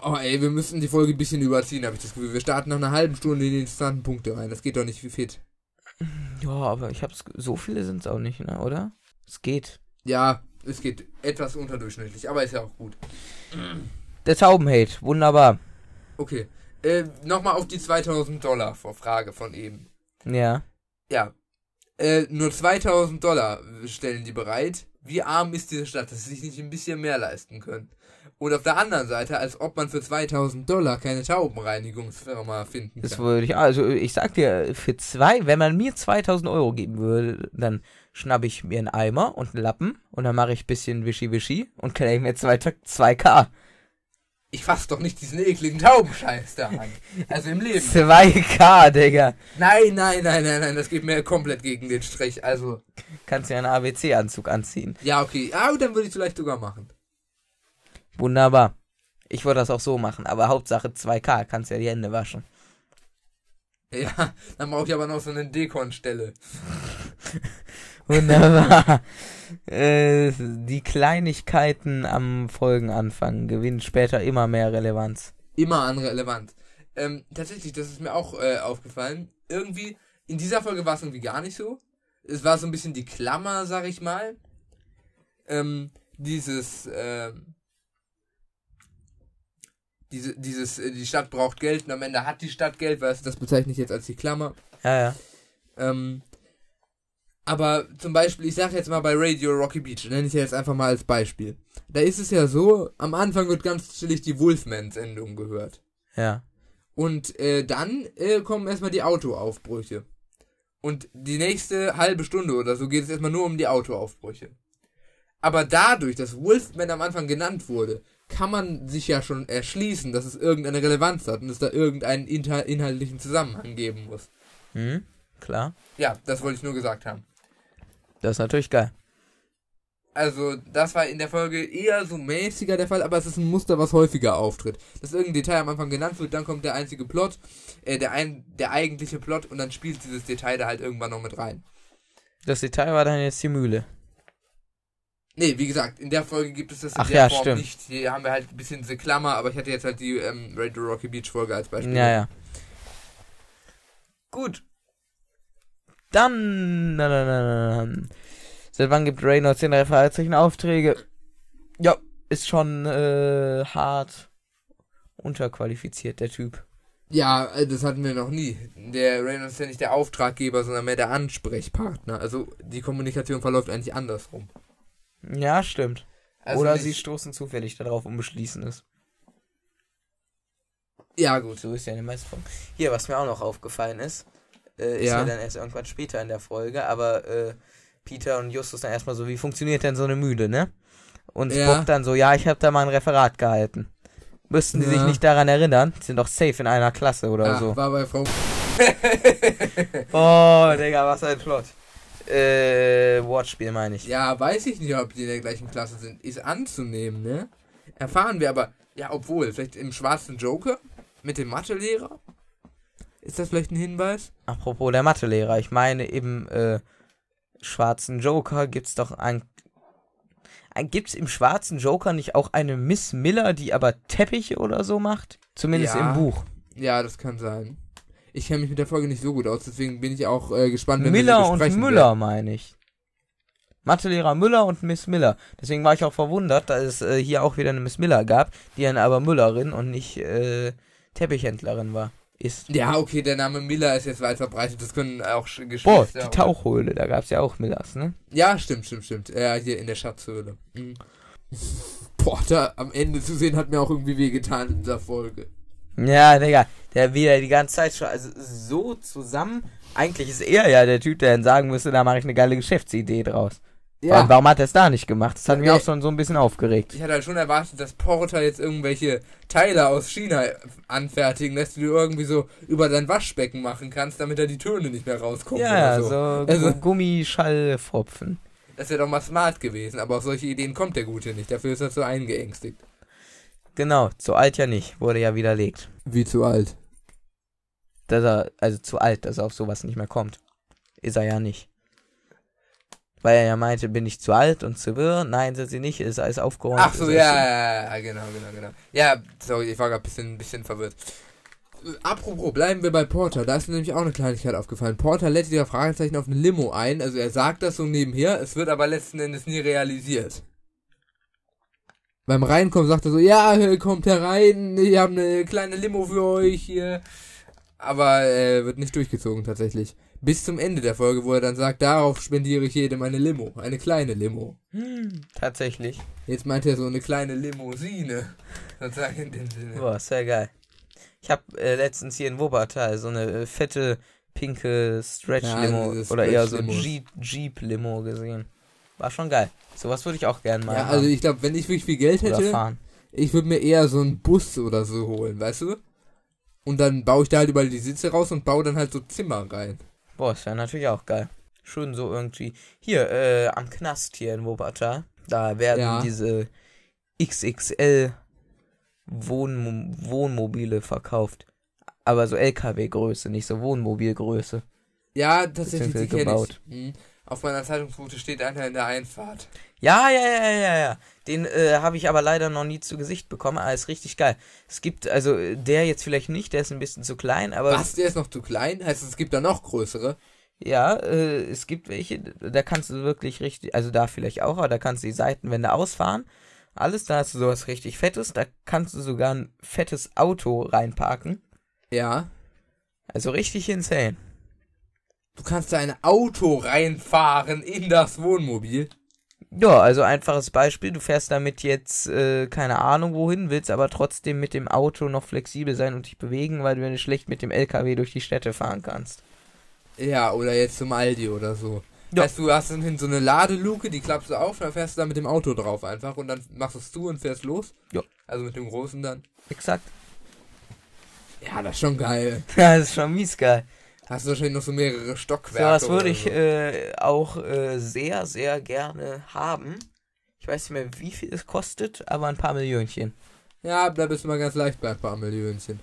[SPEAKER 1] Oh ey, wir müssen die Folge ein bisschen überziehen, habe ich das Gefühl. Wir starten nach einer halben Stunde in die interessanten Punkte rein. Das geht doch nicht wie fit.
[SPEAKER 2] ja, aber ich hab's, so viele sind es auch nicht, ne, oder? Es geht.
[SPEAKER 1] Ja, es geht etwas unterdurchschnittlich, aber ist ja auch gut.
[SPEAKER 2] Der Taubenhate, wunderbar.
[SPEAKER 1] Okay. Äh, Nochmal auf die 2000 Dollar vor Frage von eben.
[SPEAKER 2] Ja.
[SPEAKER 1] Ja. Äh, nur 2000 Dollar stellen die bereit. Wie arm ist diese Stadt, dass sie sich nicht ein bisschen mehr leisten können? Und auf der anderen Seite, als ob man für 2000 Dollar keine Taubenreinigungsfirma finden
[SPEAKER 2] Das
[SPEAKER 1] kann.
[SPEAKER 2] würde ich, also ich sag dir, für zwei, wenn man mir 2000 Euro geben würde, dann schnappe ich mir einen Eimer und einen Lappen und dann mache ich ein bisschen Wischi-Wischi und claim mir zwei, 2K.
[SPEAKER 1] Ich fass doch nicht diesen ekligen Taubenscheiß da an. Also im Leben.
[SPEAKER 2] 2K, Digga.
[SPEAKER 1] Nein, nein, nein, nein, nein, das geht mir komplett gegen den Strich. Also,
[SPEAKER 2] Kannst dir einen ABC-Anzug anziehen.
[SPEAKER 1] ja, okay. Ah, dann würde ich vielleicht sogar machen.
[SPEAKER 2] Wunderbar. Ich würde das auch so machen, aber Hauptsache 2K, kannst ja die Hände waschen.
[SPEAKER 1] Ja, dann brauche ich aber noch so eine Dekon-Stelle.
[SPEAKER 2] Wunderbar. äh, die Kleinigkeiten am Folgenanfang gewinnen später immer mehr Relevanz.
[SPEAKER 1] immer an Relevanz. Ähm, tatsächlich, das ist mir auch äh, aufgefallen. Irgendwie, in dieser Folge war es irgendwie gar nicht so. Es war so ein bisschen die Klammer, sag ich mal. Ähm, dieses, ähm, diese, dieses, äh, die Stadt braucht Geld und am Ende hat die Stadt Geld, weil das bezeichne ich jetzt als die Klammer.
[SPEAKER 2] Ja, ja.
[SPEAKER 1] Ähm, Aber zum Beispiel, ich sage jetzt mal bei Radio Rocky Beach, nenne ich jetzt einfach mal als Beispiel. Da ist es ja so, am Anfang wird ganz chillig die Wolfman-Sendung gehört.
[SPEAKER 2] Ja.
[SPEAKER 1] Und äh, dann äh, kommen erstmal die Autoaufbrüche. Und die nächste halbe Stunde oder so geht es erstmal nur um die Autoaufbrüche. Aber dadurch, dass Wolfman am Anfang genannt wurde, kann man sich ja schon erschließen, dass es irgendeine Relevanz hat und es da irgendeinen inhaltlichen Zusammenhang geben muss.
[SPEAKER 2] Mhm, klar.
[SPEAKER 1] Ja, das wollte ich nur gesagt haben.
[SPEAKER 2] Das ist natürlich geil.
[SPEAKER 1] Also, das war in der Folge eher so mäßiger der Fall, aber es ist ein Muster, was häufiger auftritt. Dass irgendein Detail am Anfang genannt wird, dann kommt der einzige Plot, äh, der, ein, der eigentliche Plot und dann spielt dieses Detail da halt irgendwann noch mit rein.
[SPEAKER 2] Das Detail war dann jetzt die Mühle.
[SPEAKER 1] Nee, wie gesagt, in der Folge gibt es das in
[SPEAKER 2] Ach
[SPEAKER 1] der
[SPEAKER 2] ja,
[SPEAKER 1] Form
[SPEAKER 2] stimmt.
[SPEAKER 1] nicht. Hier haben wir halt ein bisschen diese Klammer, aber ich hatte jetzt halt die ähm, Radio Rocky Beach Folge als Beispiel.
[SPEAKER 2] Ja, ja. Gut. Dann. Na, na, na, na, na. Seit wann gibt Reynolds den drei Fragezeichen Aufträge? Ja, ist schon äh, hart unterqualifiziert, der Typ.
[SPEAKER 1] Ja, äh, das hatten wir noch nie. Der Reynolds ist ja nicht der Auftraggeber, sondern mehr der Ansprechpartner. Also die Kommunikation verläuft eigentlich andersrum.
[SPEAKER 2] Ja, stimmt.
[SPEAKER 1] Also
[SPEAKER 2] Oder
[SPEAKER 1] nicht-
[SPEAKER 2] sie stoßen zufällig darauf und beschließen es.
[SPEAKER 1] Ja, gut.
[SPEAKER 2] So ist ja in den meisten Folgen. Hier, was mir auch noch aufgefallen ist, äh, ist ja.
[SPEAKER 1] Ja.
[SPEAKER 2] dann erst irgendwann später in der Folge, aber äh, Peter und Justus dann erstmal so, wie funktioniert denn so eine Mühle, ne? Und
[SPEAKER 1] Ja.
[SPEAKER 2] Bob dann so, ja, ich habe da mal ein Referat gehalten. Müssten die sich
[SPEAKER 1] Ja.
[SPEAKER 2] nicht daran erinnern? Die sind doch safe in einer Klasse oder
[SPEAKER 1] Ah,
[SPEAKER 2] so.
[SPEAKER 1] War bei Frau.
[SPEAKER 2] Oh, Digga, was ein Plot. Äh, Wortspiel meine ich.
[SPEAKER 1] Ja, weiß ich nicht, ob die in der gleichen Klasse sind. Ist anzunehmen, ne? Erfahren wir aber. Ja, obwohl, vielleicht im schwarzen Joker? Mit dem Mathelehrer? Ist das vielleicht ein Hinweis?
[SPEAKER 2] Apropos der Mathelehrer, ich meine im äh, schwarzen Joker gibt's doch ein, ein gibt's im schwarzen Joker nicht auch eine Miss Miller, die aber Teppiche oder so macht? Zumindest
[SPEAKER 1] Ja.
[SPEAKER 2] im Buch.
[SPEAKER 1] Ja, das kann sein. Ich kenne mich mit der Folge nicht so gut aus, deswegen bin ich auch äh, gespannt, wenn
[SPEAKER 2] Miller
[SPEAKER 1] wir sie
[SPEAKER 2] und Müller meine ich. Mathelehrer Müller und Miss Miller. Deswegen war ich auch verwundert, dass es äh, hier auch wieder eine Miss Miller gab, die dann aber Müllerin und nicht äh, Teppichhändlerin war. Ist.
[SPEAKER 1] Ja, okay, der Name Miller ist jetzt weit verbreitet, das können auch Sch-
[SPEAKER 2] Boah,
[SPEAKER 1] Geschwister.
[SPEAKER 2] die Tauchhöhle, da gab's ja auch Millers, ne?
[SPEAKER 1] Ja, stimmt, stimmt, stimmt. Ja, hier in der Schatzhöhle. Mhm. Porter am Ende zu sehen, hat mir auch irgendwie wehgetan in dieser Folge.
[SPEAKER 2] Ja, Digga, der wieder die ganze Zeit schon, also so zusammen. Eigentlich ist er ja der Typ, der dann sagen müsste, da mache ich eine geile Geschäftsidee draus. Vor allem, warum hat er es da nicht gemacht? Das hat mich
[SPEAKER 1] Nee.
[SPEAKER 2] auch schon so ein bisschen aufgeregt.
[SPEAKER 1] Ich hatte halt schon erwartet, dass Porter jetzt irgendwelche Teile aus China anfertigen lässt, die du irgendwie so über dein Waschbecken machen kannst, damit da die Töne nicht mehr rauskommen.
[SPEAKER 2] Ja, so,
[SPEAKER 1] so.
[SPEAKER 2] so
[SPEAKER 1] Also-
[SPEAKER 2] Gummischallpfropfen.
[SPEAKER 1] Das wäre doch mal smart gewesen, aber auf solche Ideen kommt der Gute nicht. Dafür ist er so eingeängstigt.
[SPEAKER 2] Genau, zu alt ja nicht, wurde ja widerlegt.
[SPEAKER 1] Wie zu alt.
[SPEAKER 2] Dass er, also zu alt, dass er auf sowas nicht mehr kommt. Ist er ja nicht. Weil er ja meinte, bin ich zu alt und zu wirr? Nein, sind sie nicht, ist alles aufgeräumt.
[SPEAKER 1] Ach so, ja, ja, ja, genau, genau, genau. Ja, sorry, ich war gerade ein bisschen, bisschen verwirrt. Apropos, bleiben wir bei Porter. Da ist mir nämlich auch eine Kleinigkeit aufgefallen. Porter lädt wieder Fragezeichen auf eine Limo ein. Also er sagt das so nebenher, es wird aber letzten Endes nie realisiert. Beim Reinkommen sagt er so, ja, äh, kommt herein, ich habe eine kleine Limo für euch hier. Aber äh, wird nicht durchgezogen tatsächlich. Bis zum Ende der Folge, wo er dann sagt, darauf spendiere ich jedem eine Limo. Eine kleine Limo.
[SPEAKER 2] Hm, tatsächlich.
[SPEAKER 1] Jetzt meint er so eine kleine Limousine. Sozusagen in dem Sinne.
[SPEAKER 2] Boah, sehr geil. Ich habe äh, letztens hier in Wuppertal so eine äh, fette, pinke Stretch-Limo
[SPEAKER 1] Ja,
[SPEAKER 2] oder eher so Jeep-Limo gesehen. War schon geil. Sowas würde ich auch gerne mal
[SPEAKER 1] Ja, also ich glaube, wenn ich wirklich viel Geld hätte,
[SPEAKER 2] fahren.
[SPEAKER 1] ich würde mir eher so einen Bus oder so holen, weißt du? Und dann baue ich da halt überall die Sitze raus und baue dann halt so Zimmer rein.
[SPEAKER 2] Boah, ist ja natürlich auch geil. Schön so irgendwie. Hier, äh, am Knast hier in Wuppertal. Da werden
[SPEAKER 1] Ja.
[SPEAKER 2] diese XXL Wohnmo Wohnmobile verkauft. Aber so LKW-Größe, nicht so Wohnmobilgröße.
[SPEAKER 1] Ja, tatsächlich, die kenne ich. Mhm. Auf meiner Zeitungsroute steht einer in der Einfahrt.
[SPEAKER 2] Ja, ja, ja, ja, ja. Den äh, habe ich aber leider noch nie zu Gesicht bekommen. Aber ist richtig geil. Es gibt, also äh, der jetzt vielleicht nicht, der ist ein bisschen zu klein, aber
[SPEAKER 1] Was, der ist noch zu klein? Heißt, es gibt da noch größere?
[SPEAKER 2] ja, äh, es gibt welche, da kannst du wirklich richtig, also da vielleicht auch, aber da kannst du die Seitenwände ausfahren. Alles, da hast du sowas richtig Fettes. Da kannst du sogar ein fettes Auto reinparken.
[SPEAKER 1] Ja.
[SPEAKER 2] Also richtig insane.
[SPEAKER 1] Du kannst da ein Auto reinfahren in das Wohnmobil.
[SPEAKER 2] Ja, also einfaches Beispiel, du fährst damit jetzt, äh, keine Ahnung wohin, willst aber trotzdem mit dem Auto noch flexibel sein und dich bewegen, weil du nicht schlecht mit dem LKW durch die Städte fahren kannst.
[SPEAKER 1] Ja, oder jetzt zum Aldi oder so.
[SPEAKER 2] Ja.
[SPEAKER 1] Weißt du, hast dann hin so eine Ladeluke, die klappst du auf, dann fährst du da mit dem Auto drauf einfach und dann machst du es zu und fährst los.
[SPEAKER 2] Ja.
[SPEAKER 1] Also mit dem großen dann.
[SPEAKER 2] Exakt.
[SPEAKER 1] Ja, das ist schon geil.
[SPEAKER 2] Ja, das ist schon mies geil.
[SPEAKER 1] Hast du wahrscheinlich noch so mehrere Stockwerke.
[SPEAKER 2] was würde
[SPEAKER 1] oder
[SPEAKER 2] ich
[SPEAKER 1] so.
[SPEAKER 2] äh, auch äh, sehr, sehr gerne haben. Ich weiß nicht mehr, wie viel es kostet, aber ein paar Millionchen.
[SPEAKER 1] Ja, da bist du mal ganz leicht bei ein paar Millionchen.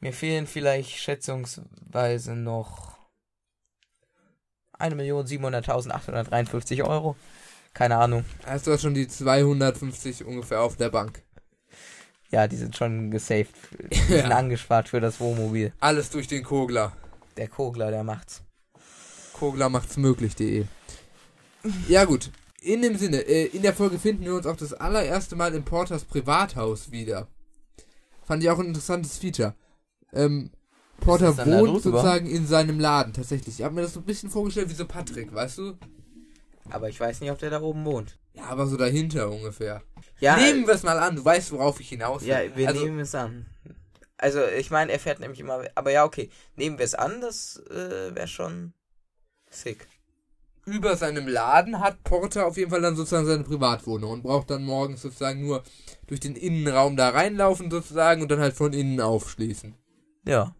[SPEAKER 2] Mir fehlen vielleicht schätzungsweise noch 1.700.853 Euro. Keine Ahnung.
[SPEAKER 1] Hast du schon die 250 ungefähr auf der Bank.
[SPEAKER 2] Ja, die sind schon gesaved. Die sind
[SPEAKER 1] Ja.
[SPEAKER 2] angespart für das Wohnmobil.
[SPEAKER 1] Alles durch den Kogler.
[SPEAKER 2] Der Kogler, der macht's.
[SPEAKER 1] Kogler macht's möglich.de. Ja gut. In dem Sinne, äh, in der Folge finden wir uns auch das allererste Mal im Porters Privathaus wieder. Fand ich auch ein interessantes Feature. Ähm, Porter wohnt sozusagen in seinem Laden, tatsächlich. Ich habe mir das so ein bisschen vorgestellt wie so Patrick, weißt du?
[SPEAKER 2] Aber ich weiß nicht, ob der da oben wohnt.
[SPEAKER 1] Ja, aber so dahinter ungefähr.
[SPEAKER 2] Ja,
[SPEAKER 1] Nehmen wir es mal an, du weißt, worauf ich hinaus will.
[SPEAKER 2] ja wir
[SPEAKER 1] also,
[SPEAKER 2] nehmen es an. Also, ich meine, er fährt nämlich immer. Aber ja, okay. Nehmen wir es an, das äh, wäre schon sick.
[SPEAKER 1] über seinem Laden hat Porter auf jeden Fall dann sozusagen seine Privatwohnung und braucht dann morgens sozusagen nur durch den Innenraum da reinlaufen sozusagen und dann halt von innen aufschließen.
[SPEAKER 2] Ja.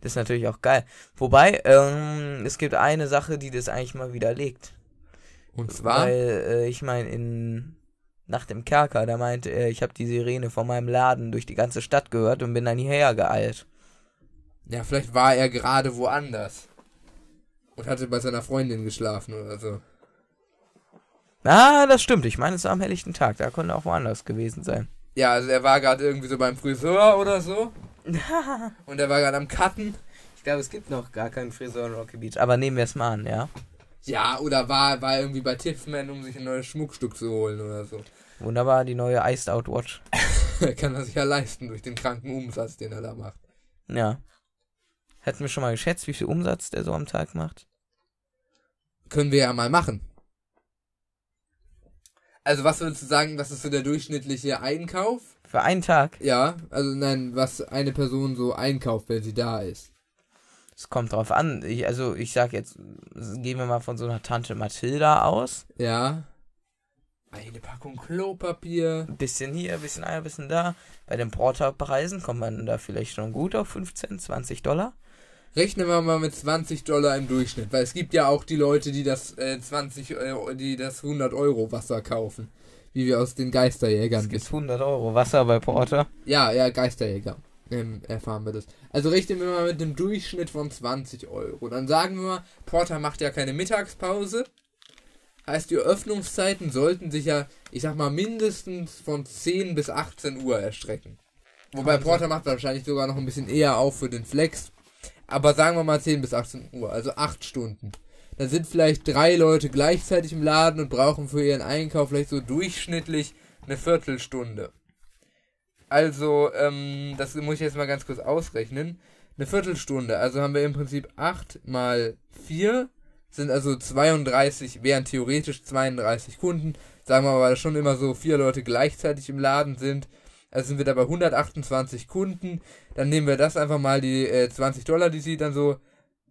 [SPEAKER 2] Das ist natürlich auch geil. Wobei, ähm, es gibt eine Sache, die das eigentlich mal widerlegt.
[SPEAKER 1] Und zwar,
[SPEAKER 2] Weil, äh, ich meine, in Nacht im Kerker, da meinte er, ich habe die Sirene von meinem Laden durch die ganze Stadt gehört und bin dann hierher geeilt.
[SPEAKER 1] ja, vielleicht war er gerade woanders. Und hatte bei seiner Freundin geschlafen oder so.
[SPEAKER 2] Ah, das stimmt. Ich meine, es war am helllichten Tag. Da konnte auch woanders gewesen sein.
[SPEAKER 1] Ja, also er war gerade irgendwie so beim Friseur oder so. und er war gerade am Cutten.
[SPEAKER 2] Ich glaube, es gibt noch gar keinen Friseur in Rocky Beach. Aber nehmen wir es mal an, ja?
[SPEAKER 1] Ja, oder war, war irgendwie bei Tiffman, um sich ein neues Schmuckstück zu holen oder so.
[SPEAKER 2] Wunderbar, die neue Iced Out Watch.
[SPEAKER 1] Kann er sich ja leisten durch den kranken Umsatz, den er da macht.
[SPEAKER 2] Ja. Hätten wir schon mal geschätzt, wie viel Umsatz der so am Tag macht?
[SPEAKER 1] Können wir ja mal machen. Also was würdest du sagen, was ist so der durchschnittliche Einkauf?
[SPEAKER 2] Für einen Tag?
[SPEAKER 1] Ja, also nein, was eine Person so einkauft, wenn sie da ist.
[SPEAKER 2] Es kommt drauf an. Ich, also, ich sag jetzt, gehen wir mal von so einer Tante Mathilda aus.
[SPEAKER 1] Ja. Eine Packung Klopapier.
[SPEAKER 2] Ein bisschen hier, ein bisschen ein bisschen da. Bei den Porterpreisen kommt man da vielleicht schon gut auf 15, 20 Dollar.
[SPEAKER 1] Rechnen wir mal mit 20 Dollar im Durchschnitt, weil es gibt ja auch die Leute, die das äh, 20, Euro, die das 100 Euro Wasser kaufen, wie wir aus den Geisterjägern
[SPEAKER 2] Es gibt
[SPEAKER 1] wissen.
[SPEAKER 2] 100 Euro Wasser bei Porter.
[SPEAKER 1] Ja, ja, Geisterjäger. Ähm, erfahren wir das. Also rechnen wir mal mit einem Durchschnitt von 20 Euro. Dann sagen wir mal, Porter macht ja keine Mittagspause. Heißt, die Öffnungszeiten sollten sich ja, ich sag mal, mindestens von 10 bis 18 Uhr erstrecken. Wobei
[SPEAKER 2] Also-
[SPEAKER 1] Porter macht wahrscheinlich sogar noch ein bisschen eher auf für den Flex. Aber sagen wir mal 10 bis 18 Uhr, also 8 Stunden. Da sind vielleicht drei Leute gleichzeitig im Laden und brauchen für ihren Einkauf vielleicht so durchschnittlich eine Viertelstunde. Also, ähm, das muss ich jetzt mal ganz kurz ausrechnen. Eine Viertelstunde, also haben wir im Prinzip 8 mal 4, sind also 32, wären theoretisch 32 Kunden. Sagen wir mal, weil schon immer so vier Leute gleichzeitig im Laden sind. Also sind wir da bei 128 Kunden. Dann nehmen wir das einfach mal die äh, 20 Dollar, die sie dann so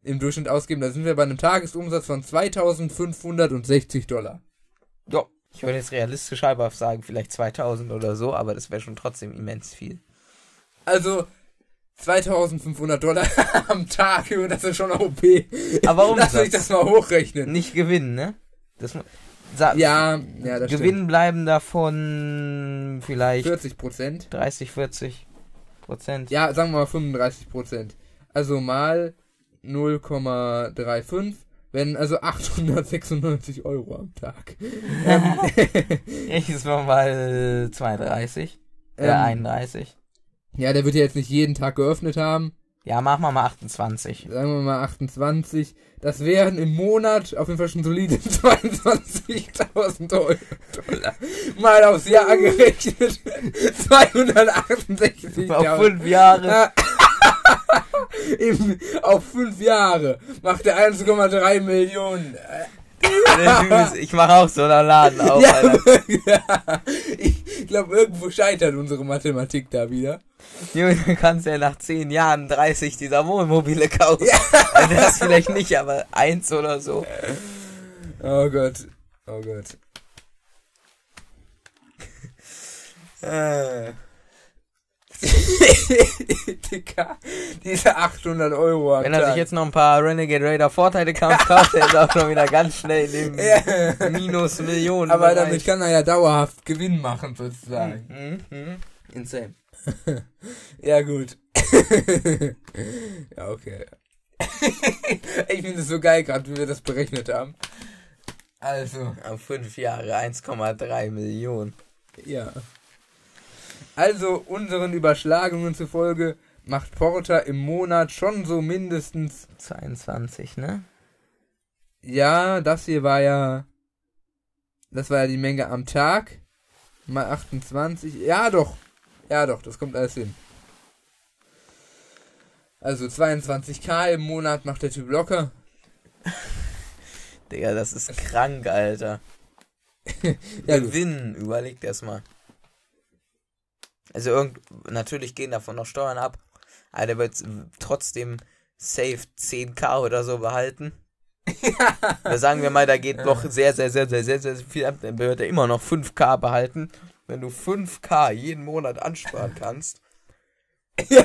[SPEAKER 1] im Durchschnitt ausgeben. Da sind wir bei einem Tagesumsatz von 2560 Dollar.
[SPEAKER 2] Ja. Ich würde jetzt realistisch halber sagen, vielleicht 2000 oder so, aber das wäre schon trotzdem immens viel.
[SPEAKER 1] Also 2500 Dollar am Tag, das ist schon OP.
[SPEAKER 2] Aber
[SPEAKER 1] Lass mich das mal hochrechnen.
[SPEAKER 2] Nicht gewinnen, ne? Das,
[SPEAKER 1] Ja, ja, das
[SPEAKER 2] Gewinn bleiben davon vielleicht
[SPEAKER 1] stimmt. 40 Prozent.
[SPEAKER 2] 30, 40 Prozent.
[SPEAKER 1] Ja, sagen wir mal 35 Prozent. Also mal 0,35 wenn also 896 Euro am Tag. ähm,
[SPEAKER 2] Ich war mal 32. Äh,
[SPEAKER 1] Ähm,
[SPEAKER 2] 31.
[SPEAKER 1] ja, der wird ja jetzt nicht jeden Tag geöffnet haben.
[SPEAKER 2] Ja, machen wir mal 28.
[SPEAKER 1] Sagen wir mal 28. Das wären im Monat auf jeden Fall schon solide 22.000 Euro. Dollar. Mal aufs Jahr gerechnet. 268.000.
[SPEAKER 2] Auf fünf Jahre.
[SPEAKER 1] Ja. Im, auf fünf Jahre macht er 1,3 Millionen.
[SPEAKER 2] ich mache auch so einen Laden auf,
[SPEAKER 1] Ja,
[SPEAKER 2] Alter.
[SPEAKER 1] ja. Ich glaube, irgendwo scheitert unsere Mathematik da wieder.
[SPEAKER 2] Junge, du kannst ja nach 10 Jahren 30 dieser Wohnmobile kaufen. Also das vielleicht nicht, aber eins oder so.
[SPEAKER 1] Oh Gott. Oh Gott.
[SPEAKER 2] Äh.
[SPEAKER 1] Digga, diese 800 Euro am
[SPEAKER 2] Wenn er
[SPEAKER 1] Tag.
[SPEAKER 2] sich jetzt noch ein paar Renegade Raider Vorteile kauft, kauft er jetzt auch schon wieder ganz schnell in dem. Minus Millionen.
[SPEAKER 1] Aber
[SPEAKER 2] Bereich.
[SPEAKER 1] damit kann er ja dauerhaft Gewinn machen, sozusagen.
[SPEAKER 2] Mhm, mhm. Insane.
[SPEAKER 1] Ja, gut. ja, okay. ich finde es so geil gerade, wie wir das berechnet haben. Also,
[SPEAKER 2] Auf 5 Jahre 1,3 Millionen.
[SPEAKER 1] ja. Also, unseren Überschlagungen zufolge macht Porter im Monat schon so mindestens.
[SPEAKER 2] 22, ne?
[SPEAKER 1] Ja, das hier war ja. Das war ja die Menge am Tag. Mal 28. Ja, doch. Ja, doch, das kommt alles hin. Also 22k im Monat macht der Typ locker.
[SPEAKER 2] Digga, das ist krank, Alter.
[SPEAKER 1] Ja.
[SPEAKER 2] Gewinn, überleg das mal. Also irgend, natürlich gehen davon noch Steuern ab, aber der wird trotzdem safe 10k oder so behalten. Da sagen wir mal, da geht noch sehr, sehr, sehr, sehr, sehr, sehr viel ab, dann wird er immer noch 5k behalten. Wenn du 5k jeden Monat ansparen kannst,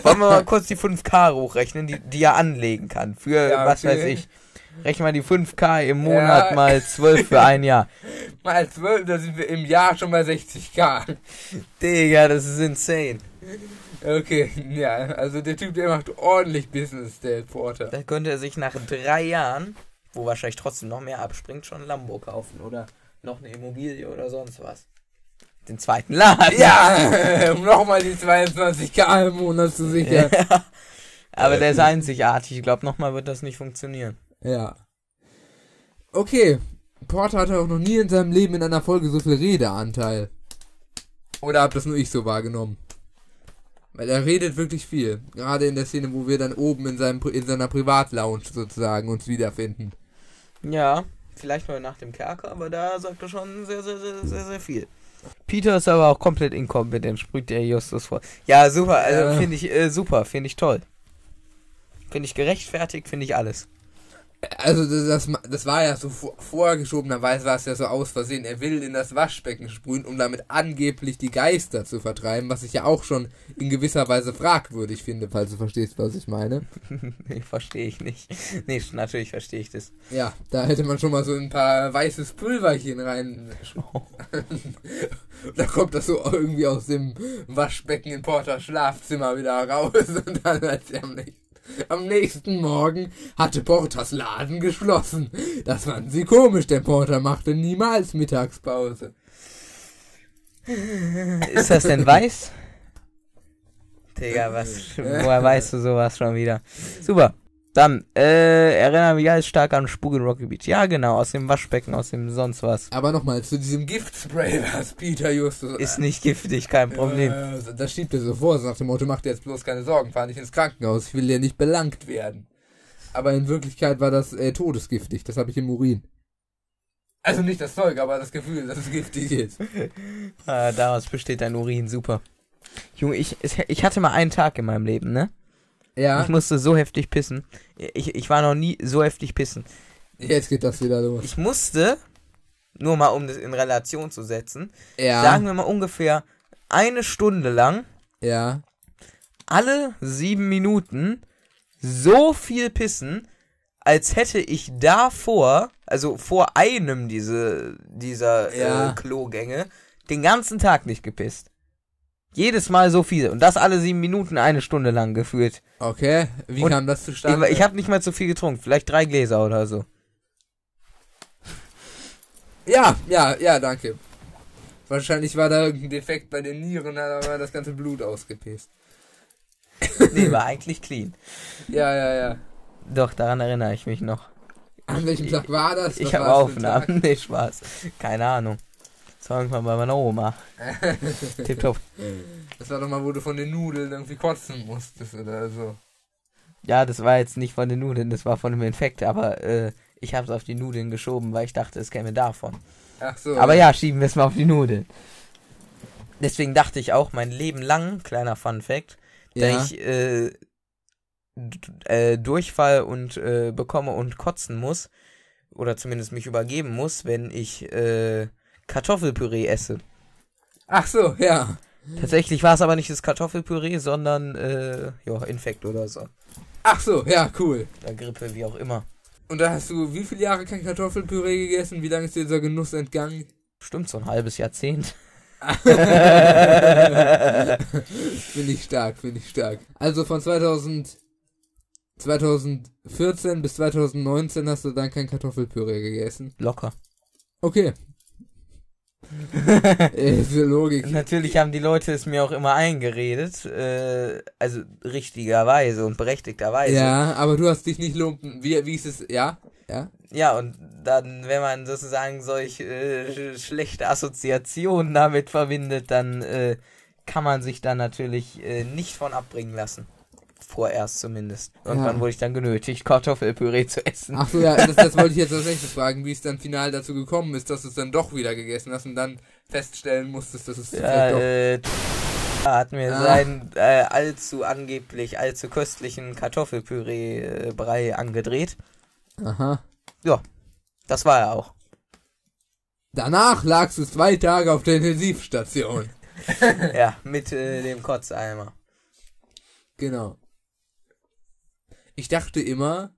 [SPEAKER 2] wollen wir mal kurz die 5k hochrechnen, die, die er anlegen kann. Für,
[SPEAKER 1] Ja,
[SPEAKER 2] was weiß ich. Rechne mal die 5k im Monat
[SPEAKER 1] Ja.
[SPEAKER 2] mal 12 für ein Jahr.
[SPEAKER 1] Mal 12, da sind wir im Jahr schon bei 60k.
[SPEAKER 2] Digga, das ist insane.
[SPEAKER 1] Okay, ja, also der Typ, der macht ordentlich Business, der Porter.
[SPEAKER 2] Da könnte er sich nach drei Jahren, wo wahrscheinlich trotzdem noch mehr abspringt, schon ein Lambo kaufen oder noch eine Immobilie oder sonst was. Den zweiten Laden.
[SPEAKER 1] Ja, um nochmal die 22k im Monat zu sichern.
[SPEAKER 2] Aber der ist einzigartig. Ich glaube, nochmal wird das nicht funktionieren.
[SPEAKER 1] Ja. Okay. Porter hatte auch noch nie in seinem Leben in einer Folge so viel Redeanteil. Oder hab das nur ich so wahrgenommen? Weil er redet wirklich viel. Gerade in der Szene, wo wir dann oben in, seinem, in seiner Privatlounge sozusagen uns wiederfinden.
[SPEAKER 2] Ja, vielleicht mal nach dem Kerker, aber da sagt er schon sehr, sehr, sehr, sehr, sehr viel. Peter ist aber auch komplett inkompetent, sprüht der Justus vor. Ja, super, also
[SPEAKER 1] Ja.
[SPEAKER 2] finde ich äh, super, finde ich toll. Finde ich gerechtfertigt, finde ich alles.
[SPEAKER 1] Also das, das, das war ja so vor, vorgeschobenerweise war es ja so aus Versehen. Er will in das Waschbecken sprühen, um damit angeblich die Geister zu vertreiben, was ich ja auch schon in gewisser Weise fragwürdig finde, falls du verstehst, was ich meine.
[SPEAKER 2] nee, verstehe ich nicht. Nee, natürlich verstehe ich das.
[SPEAKER 1] Ja, da hätte man schon mal so ein paar weißes Pulverchen rein. da kommt das so irgendwie aus dem Waschbecken in Porters Schlafzimmer wieder raus und dann als er nächsten, am nächsten Morgen hatte Porters Laden geschlossen. Das fanden sie komisch, denn Porter machte niemals Mittagspause.
[SPEAKER 2] Ist das denn weiß? Digga, was? Woher weißt du sowas schon wieder? Super. Dann, äh, erinnere mich alles stark an Spuk in Rocky Beach. Ja, genau, aus dem Waschbecken, aus dem sonst was.
[SPEAKER 1] Aber nochmal zu diesem Giftspray, was Peter Justus.
[SPEAKER 2] Ist nicht giftig, kein Problem.
[SPEAKER 1] Äh, das schiebt er so vor, so nach dem Motto, mach dir jetzt bloß keine Sorgen, fahr nicht ins Krankenhaus, ich will ja nicht belangt werden. Aber in Wirklichkeit war das äh, todesgiftig, das habe ich im Urin. Also nicht das Zeug, aber das Gefühl, dass es giftig ist.
[SPEAKER 2] Äh, daraus besteht dein Urin, super. Junge, ich, ich hatte mal einen Tag in meinem Leben, ne?
[SPEAKER 1] Ja,
[SPEAKER 2] Ich musste so heftig pissen. Ich, ich war noch nie so heftig pissen.
[SPEAKER 1] jetzt geht das wieder los.
[SPEAKER 2] Ich musste, nur mal um das in Relation zu setzen,
[SPEAKER 1] Ja,
[SPEAKER 2] sagen wir mal ungefähr eine Stunde lang,
[SPEAKER 1] ja,
[SPEAKER 2] alle sieben Minuten, so viel pissen, als hätte ich davor, also vor einem diese, dieser
[SPEAKER 1] Ja.
[SPEAKER 2] äh, Klogänge, den ganzen Tag nicht gepisst. Jedes Mal so viel. Und das alle sieben Minuten eine Stunde lang gefühlt.
[SPEAKER 1] okay. Wie
[SPEAKER 2] Und
[SPEAKER 1] kam das
[SPEAKER 2] Ich,
[SPEAKER 1] zustande?
[SPEAKER 2] ich habe nicht mal zu viel getrunken. Vielleicht drei Gläser oder so.
[SPEAKER 1] ja, ja, ja, danke. Wahrscheinlich war da irgendein Defekt bei den Nieren, da war das ganze Blut ausgepisst.
[SPEAKER 2] Nee, war eigentlich clean.
[SPEAKER 1] Ja, ja, ja.
[SPEAKER 2] Doch, daran erinnere ich mich noch.
[SPEAKER 1] An welchem Tag war das?
[SPEAKER 2] Ich habe? Aufnahmen. Nee, Spaß. Keine Ahnung. Das war irgendwann bei meiner Oma. Tipptopp.
[SPEAKER 1] Das war doch mal, wo du von den Nudeln irgendwie kotzen musstest oder so.
[SPEAKER 2] Ja, das war jetzt nicht von den Nudeln, das war von dem Infekt, aber äh, ich habe es auf die Nudeln geschoben, weil ich dachte, es käme davon.
[SPEAKER 1] Ach so.
[SPEAKER 2] Aber ja, schieben wir es mal auf die Nudeln. Deswegen dachte ich auch mein Leben lang, kleiner Fun Fact,
[SPEAKER 1] ja.
[SPEAKER 2] ich äh, äh, Durchfall und äh, bekomme und kotzen muss, oder zumindest mich übergeben muss, wenn ich äh, Kartoffelpüree esse.
[SPEAKER 1] Ach so, ja.
[SPEAKER 2] Tatsächlich war es aber nicht das Kartoffelpüree, sondern äh, ja, Infekt oder so.
[SPEAKER 1] Ach so, ja, cool.
[SPEAKER 2] Oder Grippe, wie auch immer.
[SPEAKER 1] Und da hast du wie viele Jahre kein Kartoffelpüree gegessen? Wie lange ist dir dieser Genuss entgangen?
[SPEAKER 2] Bestimmt so ein halbes Jahrzehnt.
[SPEAKER 1] Finde ich stark, finde ich stark. Also von 2000, 2014 bis 2019 hast du dann kein Kartoffelpüree gegessen.
[SPEAKER 2] Locker.
[SPEAKER 1] Okay. Äh, für Logik.
[SPEAKER 2] Natürlich haben die Leute es mir auch immer eingeredet, äh, also richtigerweise und berechtigterweise.
[SPEAKER 1] Ja, aber du hast dich nicht lumpen. Wie, wie ist es? Ja? Ja?
[SPEAKER 2] Ja, und dann, wenn man sozusagen solch äh, sch- schlechte Assoziationen damit verbindet, dann äh, kann man sich da natürlich äh, nicht von abbringen lassen. Vorerst zumindest. Irgendwann
[SPEAKER 1] Ja.
[SPEAKER 2] wurde ich dann genötigt, Kartoffelpüree zu essen.
[SPEAKER 1] Ach so, ja, das, das wollte ich jetzt als nächstes fragen, wie es dann final dazu gekommen ist, dass du es dann doch wieder gegessen hast und dann feststellen musstest, dass es
[SPEAKER 2] Ja,
[SPEAKER 1] vielleicht doch...
[SPEAKER 2] äh, hat mir
[SPEAKER 1] Ah.
[SPEAKER 2] seinen äh, allzu angeblich, allzu köstlichen Kartoffelpüree-Brei angedreht.
[SPEAKER 1] Aha.
[SPEAKER 2] Das war er auch.
[SPEAKER 1] Danach lagst du zwei Tage auf der Intensivstation.
[SPEAKER 2] ja, mit äh, dem Kotzeimer.
[SPEAKER 1] Genau. Ich dachte immer,